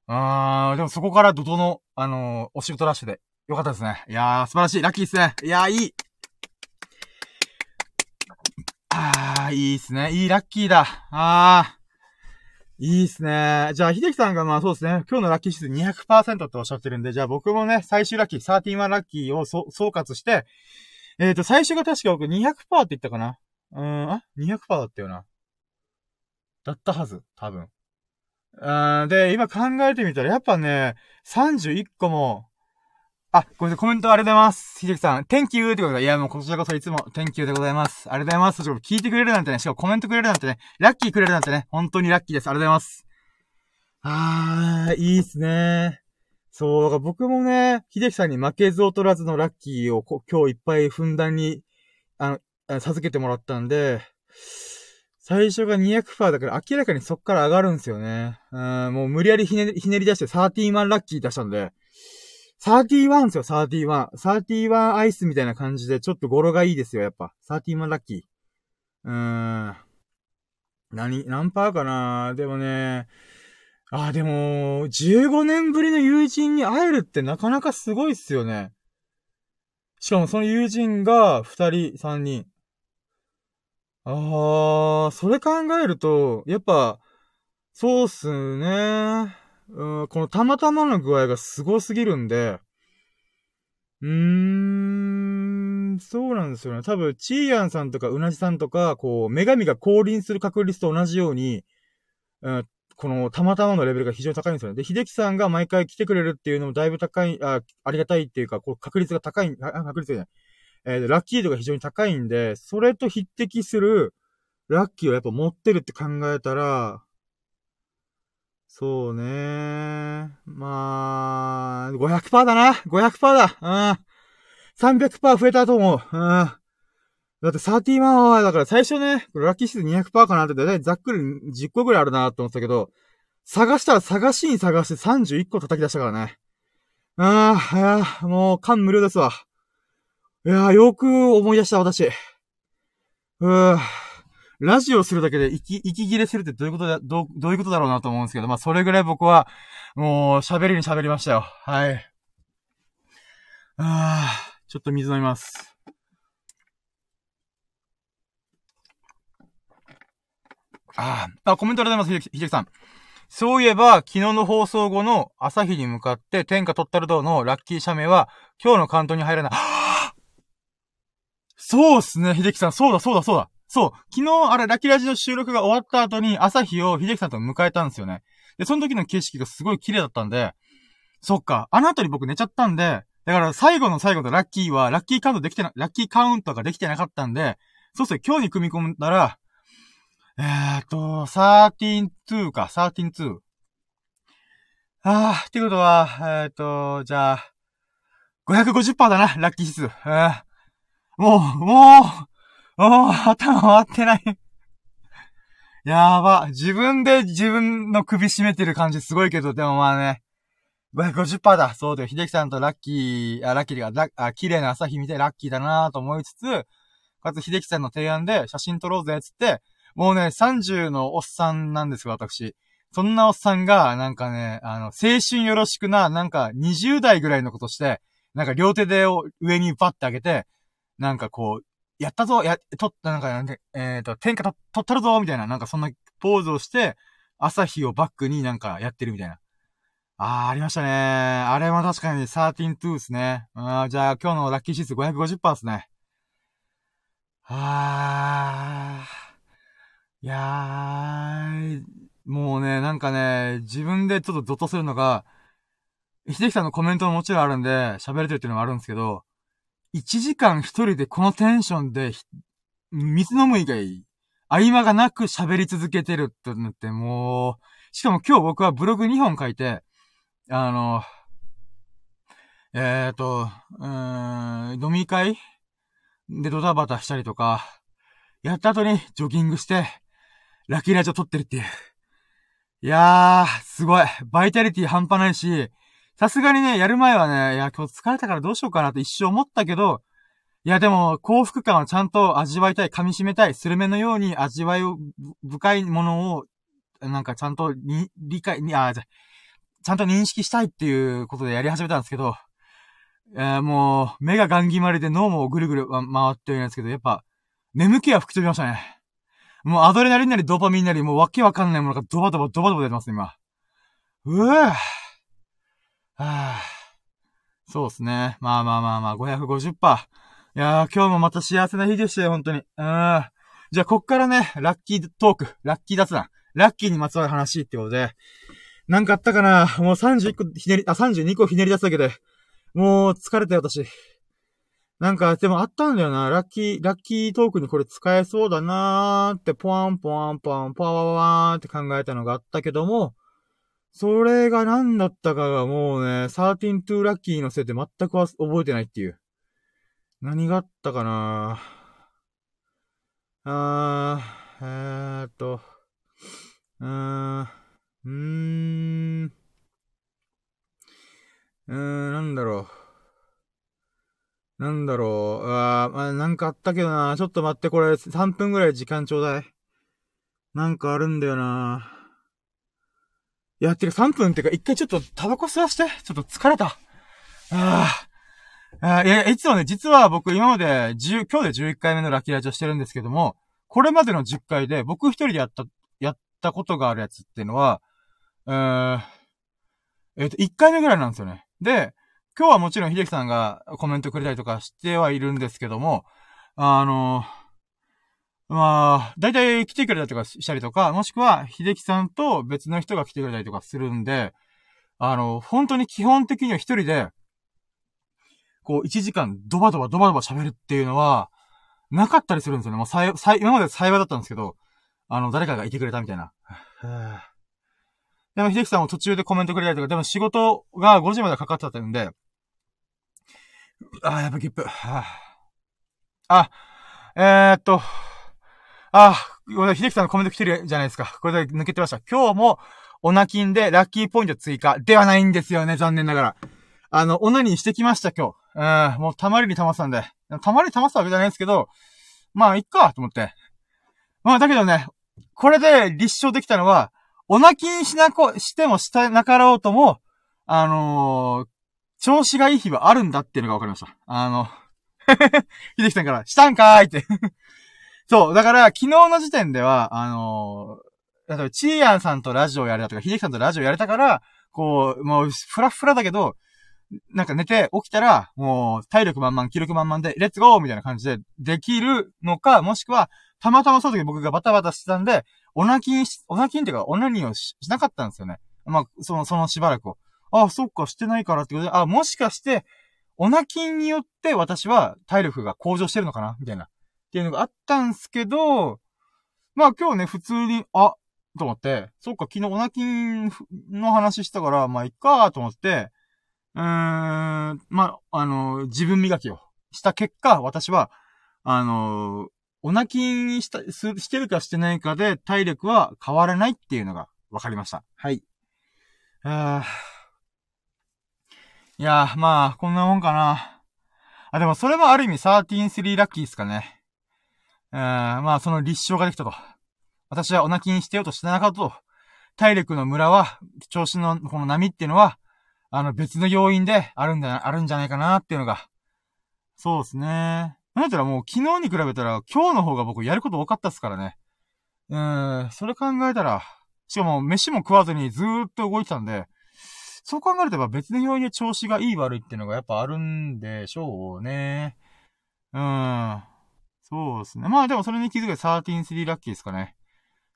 あー、でもそこから怒涛の、あのー、お仕事ラッシュで、よかったですね。いやー、素晴らしい。ラッキーですね。いやー、いい。あー、いいっすね。いいラッキーだ。あー。いいっすね。じゃあ、秀樹さんがまあそうですね。今日のラッキー指数200%っておっしゃってるんで、じゃあ僕もね、最終ラッキー、31ラッキーを総括して、えっ、ー、と、最終が確か僕200%って言ったかな。うーん、あ ?200% だったよな。だったはず、多分。うん、で、今考えてみたら、やっぱね、31個も、あ、ごめんなさい、コメントありがとうございます。ひできさん、Thank you! ってことで、いや、もうこちらこそいつも Thank you でございます。ありがとうございます。聞いてくれるなんてね、しかもコメントくれるなんてね、ラッキーくれるなんてね、本当にラッキーです。ありがとうございます。あー、いいっすね。そう、だから僕もね、ひできさんに負けず劣らずのラッキーを今日いっぱいふんだんに、あの、授けてもらったんで、最初が200%だから明らかにそっから上がるんですよね。うん、もう無理やりひねひねり出して13万ラッキー出したんで、31ですよ、31。31アイスみたいな感じで、ちょっと語呂がいいですよ、やっぱ。31ラッキー。うーん。何、何パーかなでもね、あ、でも、15年ぶりの友人に会えるってなかなかすごいっすよね。しかもその友人が2人、3人。あー、それ考えると、やっぱ、そうっすね。うん、このたまたまの具合がすごすぎるんで、うーん、そうなんですよね。多分、チーヤンさんとかうなじさんとか、こう、女神が降臨する確率と同じように、うん、この、たまたまのレベルが非常に高いんですよね。で、秀樹さんが毎回来てくれるっていうのもだいぶ高い、あ、ありがたいっていうか、こう、確率が高い、あ、確率じゃない。えー、ラッキー度が非常に高いんで、それと匹敵する、ラッキーをやっぱ持ってるって考えたら、そうねまあ、500%だな !500% だうん !300% 増えたと思ううんだって31は、だから最初ね、ラッキーシーズン200%かなって、だいたいざっくり10個ぐらいあるなって思ってたけど、探したら探しに探して31個叩き出したからね。ああ、いや、もう感無量ですわ。いやよく思い出した私。うー。ラジオするだけで息、息切れするってどういうことだ、どう、どういうことだろうなと思うんですけど、まあ、それぐらい僕は、もう、喋りに喋りましたよ。はい。ああ、ちょっと水飲みます。ああ、あ、コメントありがとうございます、ひじきさん。そういえば、昨日の放送後の朝日に向かって天下取ったる道のラッキー社名は、今日の関東に入らない。そうっすね、秀樹さん。そうだ、そうだ、そうだ。そう。昨日、あれ、ラキラジの収録が終わった後に、朝日を秀樹さんと迎えたんですよね。で、その時の景色がすごい綺麗だったんで、そっか。あの後に僕寝ちゃったんで、だから最後の最後のラッキーは、ラッキーカウントできてな、ラッキーカウントができてなかったんで、そうっすね、今日に組み込んだら、えーっと、13-2か、13-2。あー、ってことは、えーっと、じゃあ、550%だな、ラッキー指数。えー、もう、もう、おー、頭回ってないやば。自分で自分の首絞めてる感じすごいけど、でもまあね。50%だ。そうだよ。秀樹さんとラッキー、あ、ラッキーが、あ、綺麗な朝日見てラッキーだなと思いつつ、かつ秀樹さんの提案で写真撮ろうぜ、つって、もうね、30のおっさんなんですよ、私。そんなおっさんが、なんかね、あの、青春よろしくな、なんか20代ぐらいのことして、なんか両手で上にパッて上げて、なんかこう、やったぞ、や、とった、なんか、なんで、えっ、ー、と、天下と、取ったるぞみたいな、なんかそんなポーズをして、朝日をバックになんかやってるみたいな。あー、ありましたねあれは確かに13-2ですね。あじゃあ今日のラッキーシーズ550%ですね。あー。いやー、もうね、なんかね、自分でちょっとゾッとするのが、秀樹さんのコメントももちろんあるんで、喋れてるっていうのもあるんですけど、1時間一人でこのテンションで、水飲む以外、合間がなく喋り続けてるってなって、もう、しかも今日僕はブログ2本書いて、あの、えっ、ー、と、うーん、飲み会でドタバタしたりとか、やった後にジョギングして、ラッキーラジオ撮ってるっていう。いやー、すごい。バイタリティ半端ないし、さすがにね、やる前はね、いや、今日疲れたからどうしようかなって一瞬思ったけど、いや、でも、幸福感をちゃんと味わいたい、噛み締めたい、スルメのように味わいを、深いものを、なんかちゃんとに、理解、に、あ、じゃ、ちゃんと認識したいっていうことでやり始めたんですけど、えー、もう、目がガン決まりで脳もぐるぐる回ってるんですけど、やっぱ、眠気は吹き飛びましたね。もうアドレナリンなりドーパミンなり、もうわけわかんないものがドバドバドバドバ出てます、今。うぅはぁ。そうですね。まあまあまあまあ、550%。いやー、今日もまた幸せな日でしたよ、本当に。うん。じゃあ、こっからね、ラッキートーク、ラッキー雑談、ラッキーにまつわる話ってことで、なんかあったかな？もう31個ひねり、あ、32個ひねり出すだけで、もう疲れたよ、私。なんか、でもあったんだよな。ラッキー、ラッキートークにこれ使えそうだなーって、ポワンポワンポワン、ポワワワーンって考えたのがあったけども、それが何だったかがもうね、13 to ラッキーのせいで全く覚えてないっていう。何があったかな？あー、えーっと、うーん、うーん。なんだろう。なんだろう。あー、まあ、なんかあったけどな。ちょっと待って、これ、3分ぐらい時間ちょうだい。なんかあるんだよな。いや、てか3分ってか、一回ちょっとタバコ吸わして。ちょっと疲れた。ああ。いや、いつもね、実は僕今まで10、今日で11回目のラッキーラジオしてるんですけども、これまでの10回で僕一人でやった、やったことがあるやつっていうのは、うー、えっ、と、1回目ぐらいなんですよね。で、今日はもちろん秀樹さんがコメントくれたりとかしてはいるんですけども、あの、まあ、だいたい来てくれたりとかしたりとか、もしくは秀樹さんと別の人が来てくれたりとかするんで、あの、本当に基本的には一人で、こう、1時間ドバドバドバドバ喋るっていうのは、なかったりするんですよね。もうさい、今まで幸いだったんですけど、あの、誰かがいてくれたみたいな。でも、秀樹さんも途中でコメントくれたりとか、でも仕事が5時までかかっちゃってるんで、ああ、やっぱゲップ。あ、えー、っと、あ、秀樹さんのコメント来てるじゃないですか。これで抜けてました。今日も、オナキンでラッキーポイント追加ではないんですよね、残念ながら。あの、オナニーしてきました、今日。うん、もうたまりに溜まったんで。たまりに溜まったわけじゃないですけど、まあ、いっか、と思って。まあ、だけどね、これで立証できたのは、お泣きにしなこ、してもしたなかろうとも、あのー、調子がいい日はあるんだっていうのが分かりました。あの、ひできさんから、したんかーいってそう、だから、昨日の時点では、あのー、例えば、チーヤンさんとラジオやれたとか、ひできさんとラジオやれたから、こう、もう、ふらふらだけど、なんか寝て起きたら、もう、体力満々、気力満々で、レッツゴーみたいな感じでできるのか、もしくは、たまたまその時僕がバタバタしてたんで、お泣きにし、お泣きんっていうか、おなにをしなかったんですよね。まあ、その、そのしばらくを。あ、そっか、してないからってことで、あ、もしかして、お泣きんによって私は体力が向上してるのかなみたいな。っていうのがあったんすけど、まあ今日ね、普通に、あ、と思って、そっか、昨日お泣きの話したから、まあいっか、と思って、うーん、まあ、あの、自分磨きをした結果、私は、あの、お泣きにした、す、してるかしてないかで体力は変わらないっていうのが分かりました。はい。あいやまあ、こんなもんかな。あ、でもそれもある意味13-3ラッキーですかね。うん、まあ、その立証ができたと。私はお泣きにしてようとしてなかったと。体力の村は、調子のこの波っていうのは、あの別の要因であるんだ、あるんじゃないかなっていうのが。そうですね。なんだったらもう昨日に比べたら今日の方が僕やること多かったっすからね。うん、それ考えたら、しかも飯も食わずにずーっと動いてたんで、そう考えると別の要因で調子がいい悪いっていうのがやっぱあるんでしょうね。うん。そうですね。まあでもそれに気づく13-3ラッキーですかね。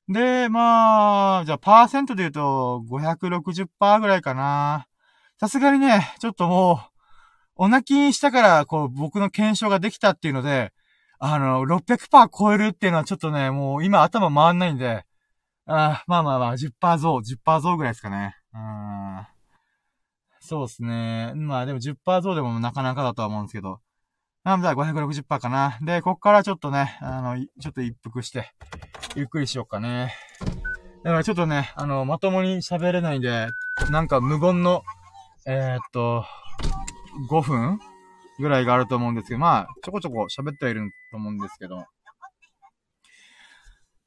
で、まあ、じゃあパーセントで言うと560%ぐらいかな。さすがにね、ちょっともう、お泣きにしたから、こう、僕の検証ができたっていうので、あの、600%超えるっていうのはちょっとね、もう今頭回んないんで、あまあまあまあ、10%増、10%増ぐらいですかね。うん。そうですね。まあでも10%増でもなかなかだとは思うんですけど。なんだ、560%かな。で、こっからちょっとね、あの、ちょっと一服して、ゆっくりしようかね。だからちょっとね、あの、まともに喋れないんで、なんか無言のえー、っと、5分ぐらいがあると思うんですけど、まあ、ちょこちょこ喋ってはいると思うんですけど。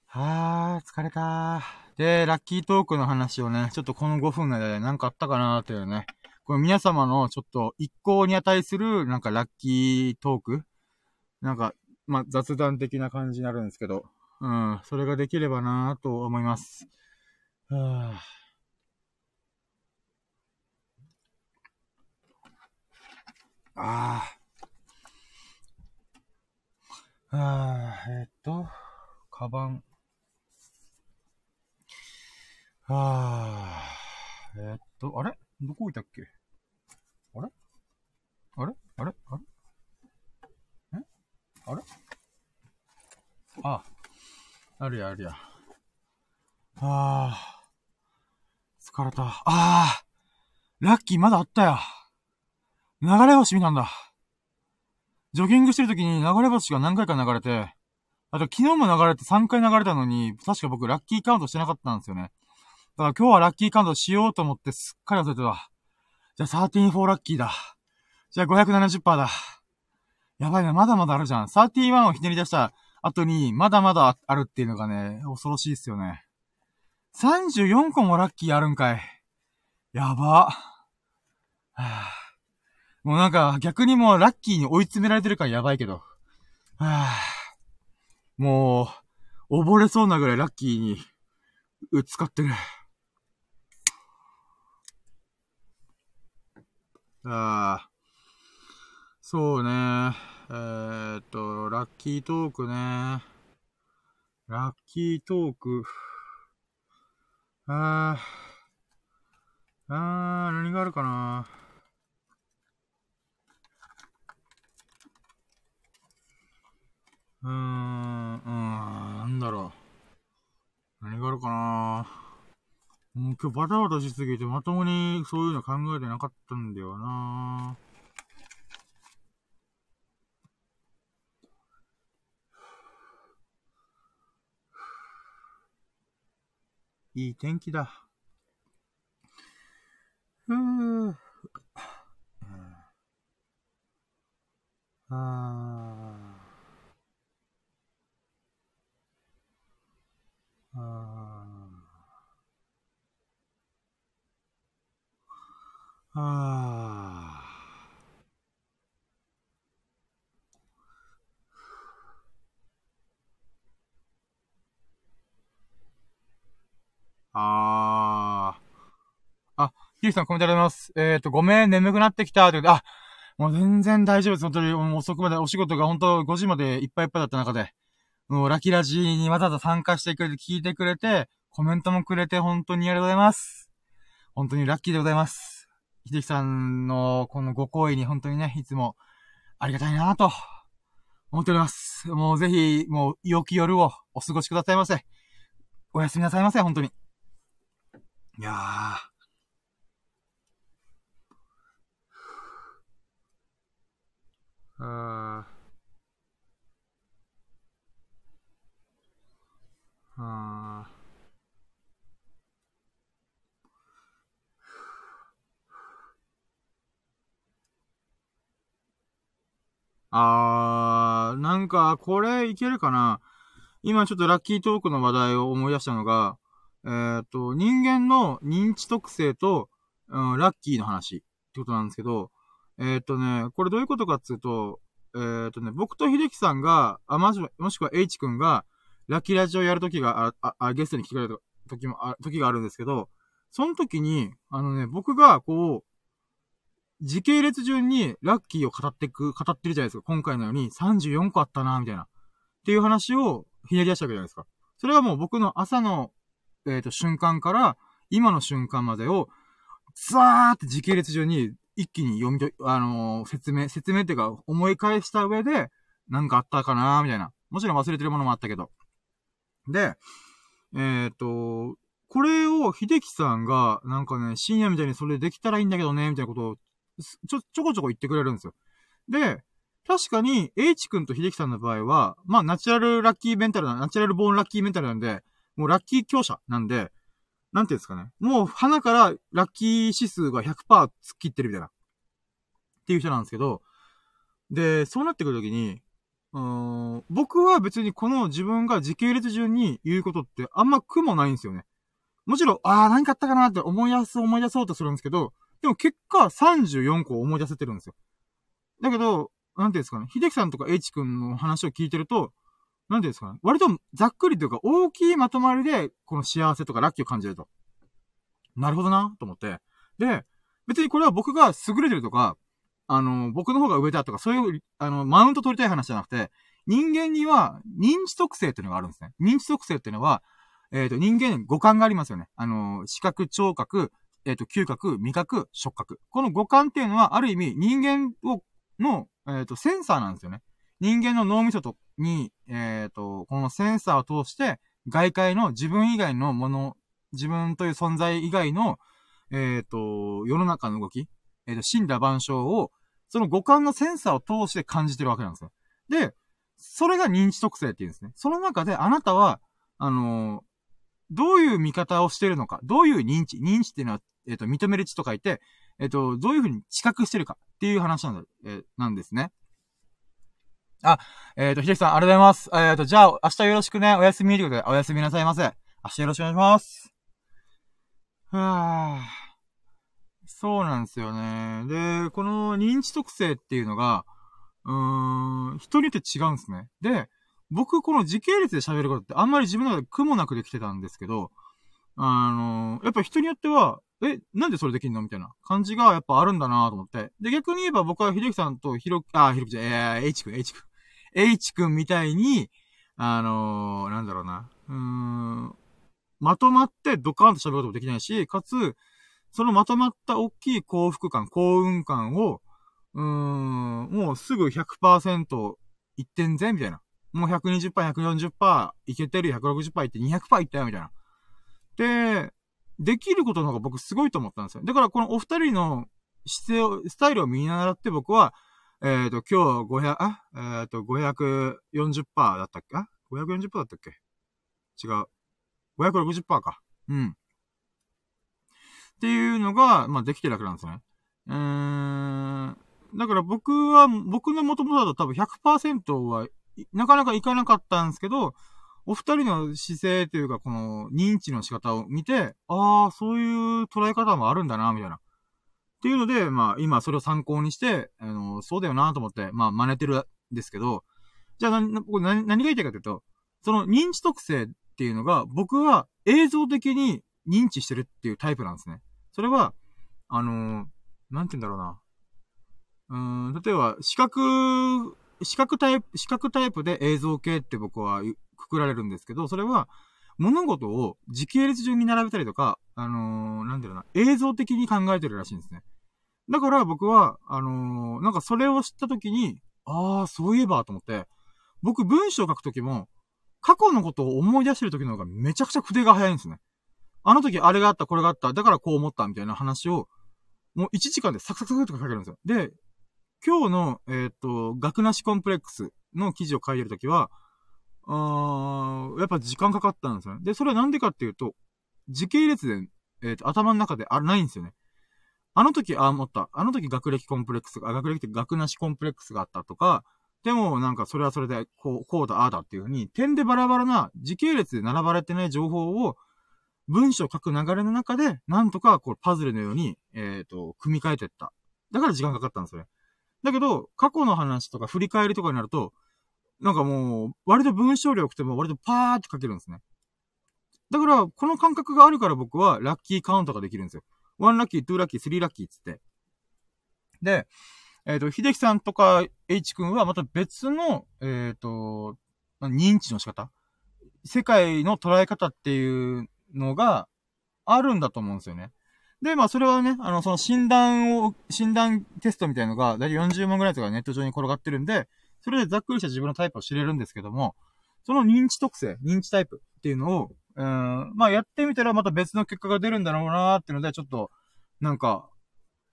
あー、疲れたで、ラッキートークの話をね、ちょっとこの5分の間で何かあったかなーというね、これ皆様のちょっと一向に値する、なんかラッキートーク？なんか、まあ、雑談的な感じになるんですけど、うん、それができればなーと思います。はぁああ。ああ、えっと、カバン。ああ、えっと、あれ？どこ置いたっけ？あれ？あれ？あれ？あれ？んあれ？あ、あるやあるや。ああ、疲れた。ああ、ラッキーまだあったよ。流れ星見たんだ。ジョギングしてる時に流れ星が何回か流れて、あと昨日も流れて3回流れたのに、確か僕ラッキーカウントしてなかったんですよね。だから今日はラッキーカウントしようと思ってすっかり忘れてた。じゃあ13-4ラッキーだ。じゃあ570%だ。やばいね、まだまだあるじゃん。31をひねり出した後に、まだまだあるっていうのがね、恐ろしいっすよね。34個もラッキーあるんかい。やば。はあ、もうなんか、逆にもうラッキーに追い詰められてるからやばいけど。はあ、もう、溺れそうなぐらいラッキーに、うつかってる。ああ。そうね。えー、っと、ラッキートークね。ラッキートーク。あー。あー、何があるかな。うーん、うん、なんだろう。何があるかな。もう今日バタバタしすぎてまともにそういうの考えてなかったんだよなぁいい天気だ。ふぅ。ああ。ああ。ああ。あー。あ、ゆうさんコメントありがとうございます。えっ、ー、と、ごめん、眠くなってきた。というあ、もう全然大丈夫です。本当に、もう遅くまで、お仕事が本当5時までいっぱいいっぱいだった中で、もうラキラジーにわざわざ参加してくれて、聞いてくれて、コメントもくれて、本当にありがとうございます。本当にラッキーでございます。秀樹さんのこのご好意に本当にね、いつもありがたいなと思っております。もうぜひ、もう良き夜をお過ごしくださいませ。おやすみなさいませ、本当に。いやー。なんか、これいけるかな？今ちょっとラッキートークの話題を思い出したのが、えっ、ー、と、人間の認知特性と、うん、ラッキーの話ってことなんですけど、えっ、ー、とね、これどういうことかっていうと、えっ、ー、とね、僕と秀樹さんが、あ、もしもしくは H 君が、ラッキーラジオやるときが、あ、あ、ゲストに来てくれた時も、あ、時があるんですけど、その時に、あのね、僕が、こう、時系列順にラッキーを語ってく、語ってるじゃないですか。今回のように34個あったな、みたいな。っていう話をひねり出したわけじゃないですか。それはもう僕の朝のえっ、ー、と、瞬間から、今の瞬間までを、ザーって時系列上に一気に読みと、あのー、説明、説明っていうか、思い返した上で、なんかあったかなみたいな。もちろん忘れてるものもあったけど。で、えっ、ー、と、これを秀樹さんが、なんかね、深夜みたいにそれできたらいいんだけどね、みたいなことを、ちょ、ちょこちょこ言ってくれるんですよ。で、確かに、H 君と秀樹さんの場合は、まあ、ナチュラルラッキーメンタルな、ナチュラルボーンラッキーメンタルなんで、もうラッキー強者なんで、なんていうんですかね。もう鼻からラッキー指数が100%突っ切ってるみたいな。っていう人なんですけど、で、そうなってくるときに、うん、僕は別にこの自分が時系列順に言うことってあんま苦もないんですよね。もちろん、ああ、何かあったかなって思い出す、思い出そうとするんですけど、でも結果34個思い出せてるんですよ。だけど、なんていうんですかね、秀樹さんとか H 君の話を聞いてると、なんていうんですかね。割とざっくりというか大きいまとまりで、この幸せとかラッキーを感じると。なるほどな、と思って。で、別にこれは僕が優れてるとか、あの、僕の方が上だとか、そういう、あの、マウント取りたい話じゃなくて、人間には認知特性っていうのがあるんですね。認知特性っていうのは、えっ、ー、と、人間五感がありますよね。あの、視覚、聴覚、えっ、ー、と、嗅覚、味覚、触覚。この五感っていうのは、ある意味、人間を、の、えっ、ー、と、センサーなんですよね。人間の脳みそと、に、えっ、ー、と、このセンサーを通して、外界の自分以外のもの、自分という存在以外の、えっ、と、世の中の動き、えっ、と、死んだ万象を、その五感のセンサーを通して感じてるわけなんですよ。で、それが認知特性っていうんですね。その中であなたは、あのどういう見方をしてるのか、どういう認知、認知っていうのは、えっ、と、認める知と書いて、えっ、と、どういうふうに知覚してるかっていう話なんだ、えー、なんですね。あ、えっ、と、ひできさん、ありがとうございます。えっ、と、じゃあ、明日よろしくね、お休みということで、お休みなさいませ。明日よろしくお願いします。はぁ。そうなんですよね。で、この認知特性っていうのが、うーん、人によって違うんですね。で、僕、この時系列で喋ることってあんまり自分の中で苦もなくできてたんですけど、あのやっぱ人によっては、え、なんでそれできんの？みたいな感じがやっぱあるんだなと思って。で、逆に言えば僕はひろきさんとひろ、あ、ひろきじゃん、えー、H 君、H 君。H 君みたいに、あのー、なんだろうな。うーん、まとまってドカーンと喋ることもできないし、かつ、そのまとまった大きい幸福感、幸運感を、うーん、もうすぐ100%いってんぜ、みたいな。もう120%、140%いけてる、160%いって200%いったよ、みたいな。で、できることの方が僕すごいと思ったんですよ。だからこのお二人の姿勢を、スタイルを見習って僕は、えっ、ー、と、今日500、あ、えっ、ー、と、540%だったっけ？あ ?540% だったっけ？違う。560%か。うん。っていうのが、まあ、できてるわけなんですね。うーん。だから僕は、僕の元々だと多分100%は、なかなかいかなかったんですけど、お二人の姿勢というか、この認知の仕方を見て、ああ、そういう捉え方もあるんだな、みたいな。っていうので、まあ、今それを参考にして、あの、そうだよなと思って、まあ、真似てるんですけど、じゃあ、な、何、が言いたいかというと、その認知特性っていうのが、僕は映像的に認知してるっていうタイプなんですね。それは、あのー、なんて言うんだろうな。うん、例えば、視覚、視覚タイプ、視覚タイプで映像系って僕はくくられるんですけど、それは、物事を時系列順に並べたりとか、あのー、なんだろうな、映像的に考えてるらしいんですね。だから僕は、あのー、なんかそれを知った時に、ああ、そういえばと思って、僕文章を書くときも、過去のことを思い出してる時の方がめちゃくちゃ筆が早いんですね。あの時あれがあった、これがあった、だからこう思ったみたいな話を、もう1時間でサクサクサクとか書けるんですよ。で、今日の、えっ、と、学なしコンプレックスの記事を書いてるときは、あ、やっぱ時間かかったんですよね。で、それはなんでかっていうと、時系列で、えっ、と、頭の中であないんですよね。あの時、ああ、思った。あの時学歴コンプレックスが、学歴って学なしコンプレックスがあったとか、でもなんかそれはそれで、こう、こうだ、ああだっていうふうに、点でバラバラな時系列で並ばれてない情報を、文章を書く流れの中で、なんとか、こう、パズルのように、えっ、ー、と、組み替えてった。だから時間かかったんですよね。だけど、過去の話とか振り返りとかになると、なんかもう、割と文章量多くても割とパーって書けるんですね。だから、この感覚があるから僕はラッキーカウントができるんですよ。1ラッキー、2ラッキー、3ラッキーつって。で、えっ、ー、と、秀樹さんとか H 君はまた別の、えっ、ー、と、認知の仕方世界の捉え方っていうのがあるんだと思うんですよね。で、まあそれはね、あの、その診断を、診断テストみたいのが、だいたい40万ぐらいとかネット上に転がってるんで、それでざっくりした自分のタイプを知れるんですけども、その認知特性、認知タイプっていうのを、うん、まあやってみたらまた別の結果が出るんだろうなーっていうので、ちょっと、なんか、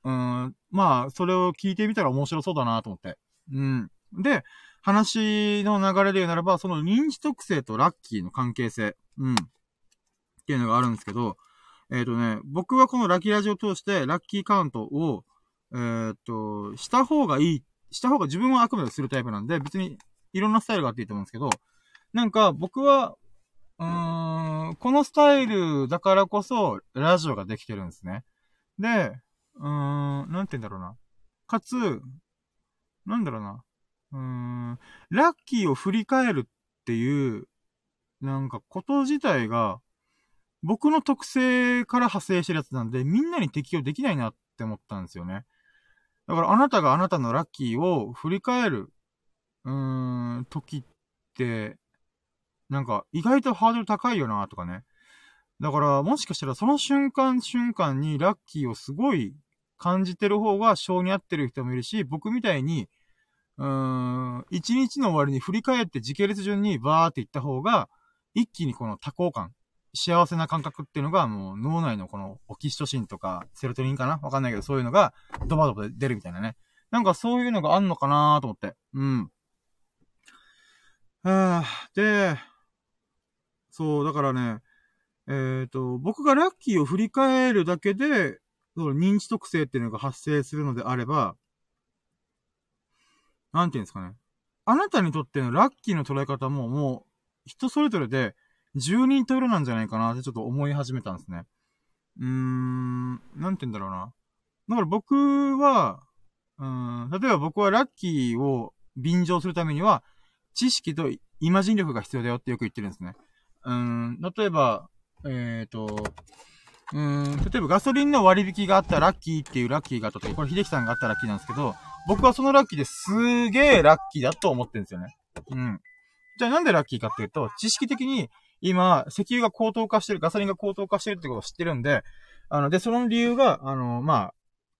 うん、まあ、それを聞いてみたら面白そうだなと思って。うん。で、話の流れで言うならば、その認知特性とラッキーの関係性、うん。っていうのがあるんですけど、えっ、ー、とね、僕はこのラッキーラジオを通して、ラッキーカウントを、えっ、ー、と、した方がいいした方が自分はあくまでするタイプなんで、別にいろんなスタイルがあっていいと思うんですけど、なんか僕は、うーん、このスタイルだからこそ、ラジオができてるんですね。で、うーん、なんて言うんだろうな。かつ、なんだろうな。うーん、ラッキーを振り返るっていう、なんかこと自体が、僕の特性から派生してるやつなんで、みんなに適用できないなって思ったんですよね。だからあなたがあなたのラッキーを振り返る、うーん、時って、なんか意外とハードル高いよなとかね。だからもしかしたらその瞬間瞬間にラッキーをすごい感じてる方が性に合ってる人もいるし、僕みたいに、うーん、一日の終わりに振り返って時系列順にバーっていった方が、一気にこの多幸感、幸せな感覚っていうのが、もう脳内のこのオキシトシンとか、セロトニンかな？わかんないけど、そういうのがドバドバ出るみたいなね。なんかそういうのがあんのかなと思って。うん。はぁ、で、そう、だからね、えっ、ー、と、僕がラッキーを振り返るだけで、その認知特性っていうのが発生するのであれば、なんていうんですかね。あなたにとってのラッキーの捉え方ももう人それぞれで10人と色なんじゃないかなってちょっと思い始めたんですね。うーん、なんて言うんだろうな。だから僕は、うん、例えば僕はラッキーを便乗するためには、知識とイマジン力が必要だよってよく言ってるんですね。うん、例えば、えっ、ー、と、うん、例えばガソリンの割引があったラッキーっていうラッキーがあった時、これ秀樹さんがあったラッキーなんですけど、僕はそのラッキーですげえラッキーだと思ってるんですよね。うん。じゃあなんでラッキーかっていうと、知識的に今、石油が高騰化してる、ガソリンが高騰化してるってことを知ってるんで、あの、で、その理由が、あの、ま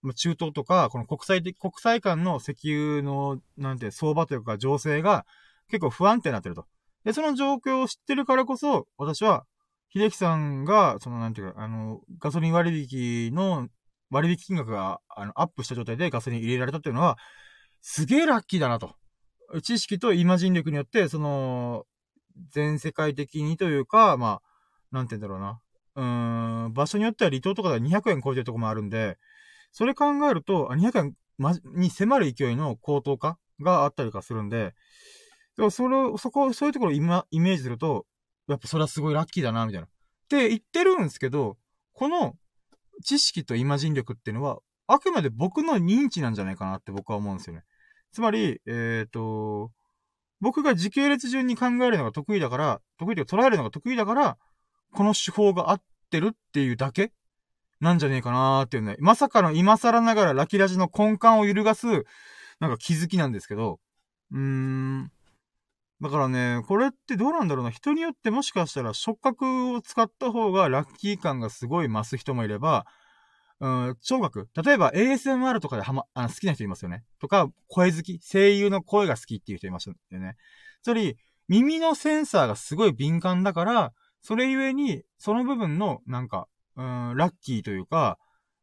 あ、中東とか、この国際的、国際間の石油の、なんて、相場というか情勢が結構不安定になってると。で、その状況を知ってるからこそ、私は、秀樹さんが、その、なんていうか、あの、ガソリン割引の割引金額が、あの、アップした状態でガソリン入れられたっていうのは、すげえラッキーだなと。知識とイマジン力によって、その、全世界的にというか、まあ、なんて言うんだろうな。うーん、場所によっては離島とかで200円超えてるとこもあるんで、それ考えると、200円、ま、に迫る勢いの高騰化があったりとかするんで、でもそれを、そこ、そういうところを今、イメージすると、やっぱそれはすごいラッキーだな、みたいな。って言ってるんですけど、この知識とイマジン力っていうのは、あくまで僕の認知なんじゃないかなって僕は思うんですよね。つまり、えっ、ー、と、僕が時系列順に考えるのが得意だから、得意というか捉えるのが得意だから、この手法が合ってるっていうだけ？なんじゃねえかなーっていうね。まさかの今更ながらラキラジの根幹を揺るがす、なんか気づきなんですけど、うーん。だからね、これってどうなんだろうな。人によってもしかしたら触覚を使った方がラッキー感がすごい増す人もいれば、うん、聴覚。例えば ASMR とかではま、あの、好きな人いますよね。とか、声好き。声優の声が好きっていう人いましたよね。つまり、耳のセンサーがすごい敏感だから、それゆえに、その部分の、なんか、うん、ラッキーというか、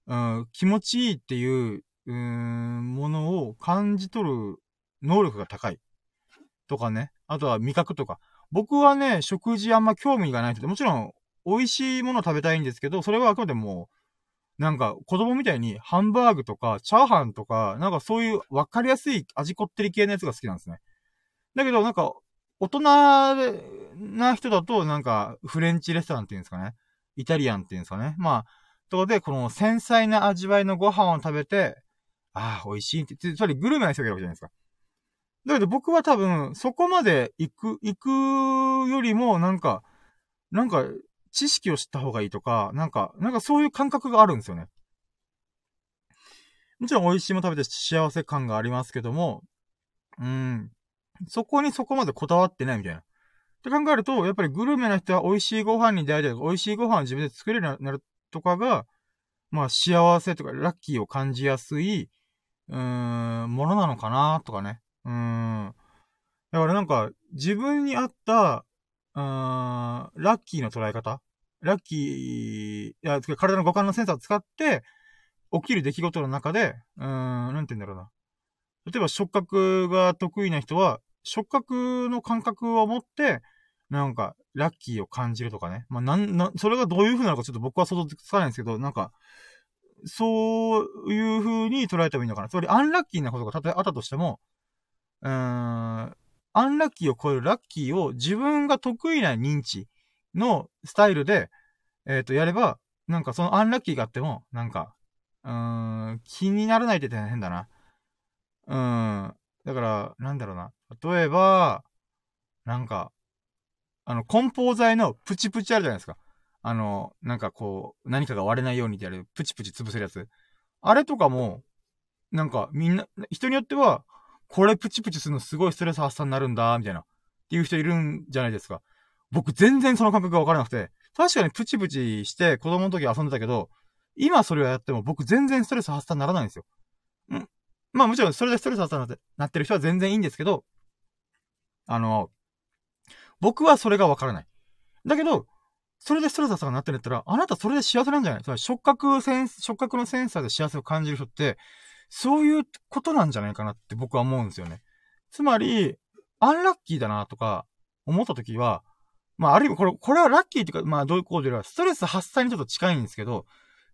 うん、気持ちいいっていう、うん、ものを感じ取る能力が高い。とかね。あとは味覚とか。僕はね、食事あんま興味がない人で、もちろん、美味しいもの食べたいんですけど、それはあくまでも、なんか子供みたいにハンバーグとかチャーハンとか、なんかそういう分かりやすい味こってり系のやつが好きなんですね。だけどなんか、大人な人だとなんかフレンチレストランっていうんですかね。イタリアンっていうんですかね。まあ、とこでこの繊細な味わいのご飯を食べて、ああ、美味しいって、つまりグルメな人がいるわけじゃないですか。だけど僕は多分、そこまで行く、行くよりも、なんか、なんか、知識を知った方がいいとか、なんか、なんかそういう感覚があるんですよね。もちろん美味しいも食べて幸せ感がありますけども、うん、そこにそこまでこだわってないみたいな。って考えると、やっぱりグルメな人は美味しいご飯に出会いたいとか、美味しいご飯を自分で作れるようになるとかが、まあ幸せとかラッキーを感じやすい、うーん、ものなのかなとかね。うーん。だからなんか、自分に合った、うーん、ラッキーの捉え方ラッキー、いや、体の五感のセンサーを使って、起きる出来事の中で、うーん、なんて言うんだろうな。例えば触覚が得意な人は、触覚の感覚を持って、なんか、ラッキーを感じるとかね。まあ、なん、な、それがどういう風なのかちょっと僕は想像つかないんですけど、なんか、そういう風に捉えてもいいのかな。つまり、アンラッキーなことがたとえあったとしても、うーん、アンラッキーを超えるラッキーを自分が得意な認知のスタイルで、えっ、ー、と、やれば、なんかそのアンラッキーがあっても、なんか、うーん、気にならないって言ったら変だな。うん。だから、なんだろうな。例えば、なんか、あの、梱包材のプチプチあるじゃないですか。あの、なんかこう、何かが割れないようにってやる、プチプチ潰せるやつ。あれとかも、なんかみんな、人によっては、これプチプチするのすごいストレス発散になるんだ、みたいな。っていう人いるんじゃないですか。僕全然その感覚がわからなくて、確かにプチプチして子供の時遊んでたけど、今それをやっても僕全然ストレス発散にならないんですよ。んまあもちろんそれでストレス発散になってる人は全然いいんですけど、あの、僕はそれがわからない。だけど、それでストレス発散になってるんだったら、あなたそれで幸せなんじゃない？つまり触覚センス、触覚のセンサーで幸せを感じる人って、そういうことなんじゃないかなって僕は思うんですよね。つまり、アンラッキーだなとか思った時は、まあ、ある意味、これ、これはラッキーっていうか、まあ、どういうことでは、ストレス発散にちょっと近いんですけど、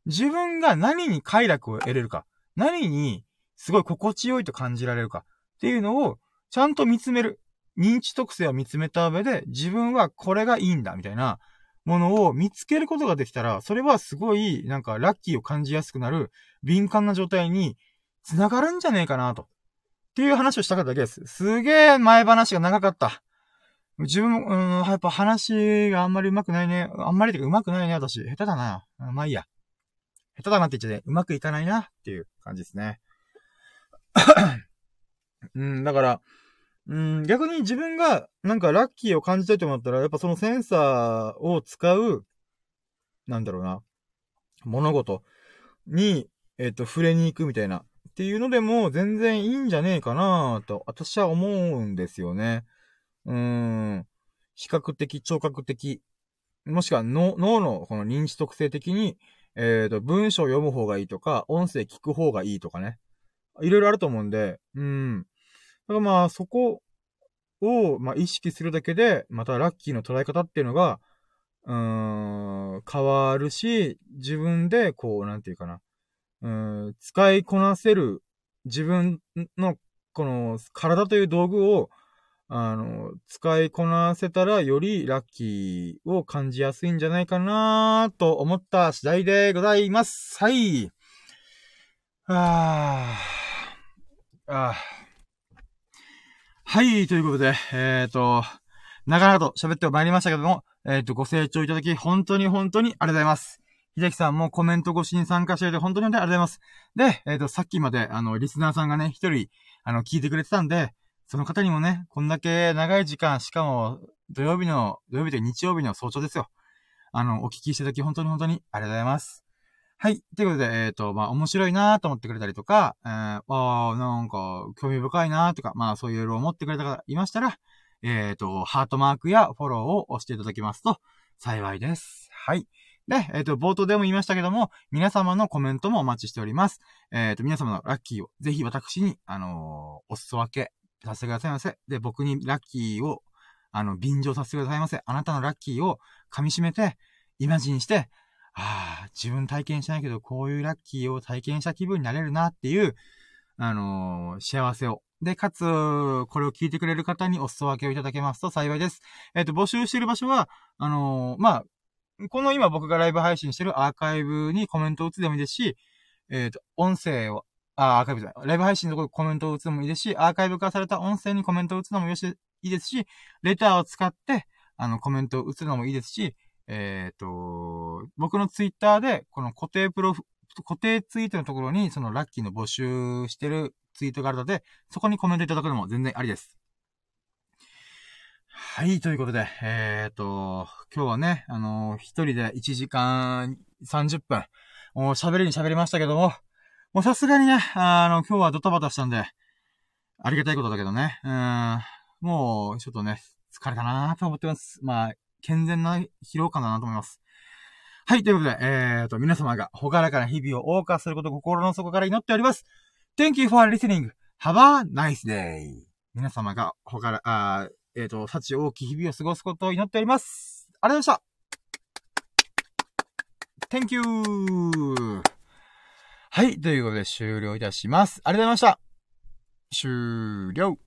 自分が何に快楽を得れるか、何にすごい心地よいと感じられるかっていうのをちゃんと見つめる。認知特性を見つめた上で、自分はこれがいいんだ、みたいなものを見つけることができたら、それはすごい、なんか、ラッキーを感じやすくなる、敏感な状態に、繋がるんじゃねえかなと。っていう話をしたかっただけです。すげえ前話が長かった。自分、うん、やっぱ話があんまり上手くないね。あんまりてか上手くないね、私。下手だな。まあいいや。下手だなって言っちゃって、うまくいかないなっていう感じですね。うん、だから、うん、逆に自分がなんかラッキーを感じたいと思ったら、やっぱそのセンサーを使う、なんだろうな、物事に、えっ、ー、と、触れに行くみたいな、っていうのでも全然いいんじゃねえかなと、私は思うんですよね。うーん。比較的、聴覚的、もしくは脳のこの認知特性的に、えっ、ー、と、文章を読む方がいいとか、音声聞く方がいいとかね。いろいろあると思うんで、うん。だからまあ、そこを、まあ、意識するだけで、またラッキーの捉え方っていうのが、うーん、変わるし、自分で、こう、なんていうかな。うん、使いこなせる、自分の、この、体という道具を、あの、使いこなせたらよりラッキーを感じやすいんじゃないかなと思った次第でございます。はい。あ。あ。はい、ということで、えっ、ー、と、長々と喋ってまいりましたけども、えっ、ー、と、ご清聴いただき、本当に本当にありがとうございます。秀樹さんもコメント越しに参加していて、本当に本当にありがとうございます。で、えっ、ー、と、さっきまで、あの、リスナーさんがね、一人、あの、聞いてくれてたんで、その方にもね、こんだけ長い時間、しかも、土曜日の、土曜日と日曜日の早朝ですよ。あの、お聞きしていただき、本当に本当にありがとうございます。はい。ということで、えっ、ー、と、まあ、面白いなと思ってくれたりとか、えー、ああ、なんか、興味深いなとか、まあ、そういう色を思ってくれた方いましたら、えっ、ー、と、ハートマークやフォローを押していただきますと、幸いです。はい。で、えっ、ー、と、冒頭でも言いましたけども、皆様のコメントもお待ちしております。えっ、と、皆様のラッキーを、ぜひ私に、あのお裾分けさせてくださいませ。で、僕にラッキーを、あの、便乗させてくださいませ。あなたのラッキーを噛み締めて、イマジンして、ああ、自分体験しないけど、こういうラッキーを体験した気分になれるなっていう、あのー、幸せを。で、かつ、これを聞いてくれる方にお裾分けをいただけますと幸いです。えっ、ー、と、募集している場所は、あのー、まあ、この今僕がライブ配信してるアーカイブにコメントを打つでもいいですし、えっ、と、音声を、あ、アーカイブじゃない。ライブ配信のところコメントを打つのもいいですし、アーカイブ化された音声にコメントを打つのもよし、いいですし、レターを使って、あの、コメントを打つのもいいですし、えっ、ー、と、僕のツイッターで、この固定プロフ、固定ツイートのところに、そのラッキーの募集してるツイートがあるので、そこにコメントいただくのも全然ありです。はい、ということで、えっ、ー、と、今日はね、あのー、一人で1時間30分、もう喋りに喋りましたけども、もうさすがにね、あの、今日はドタバタしたんで、ありがたいことだけどね、うん、もう、ちょっとね、疲れたなと思ってます。まあ、健全な疲労感だなと思います。はい、ということで、えーと、皆様がほがらかな日々を謳歌することを心の底から祈っております。Thank you for listening. Have a nice day. 皆様がほがら、あえっ、ー、と、幸大き日々を過ごすことを祈っております。ありがとうございました。Thank you! はい、ということで終了いたします。ありがとうございました。終了。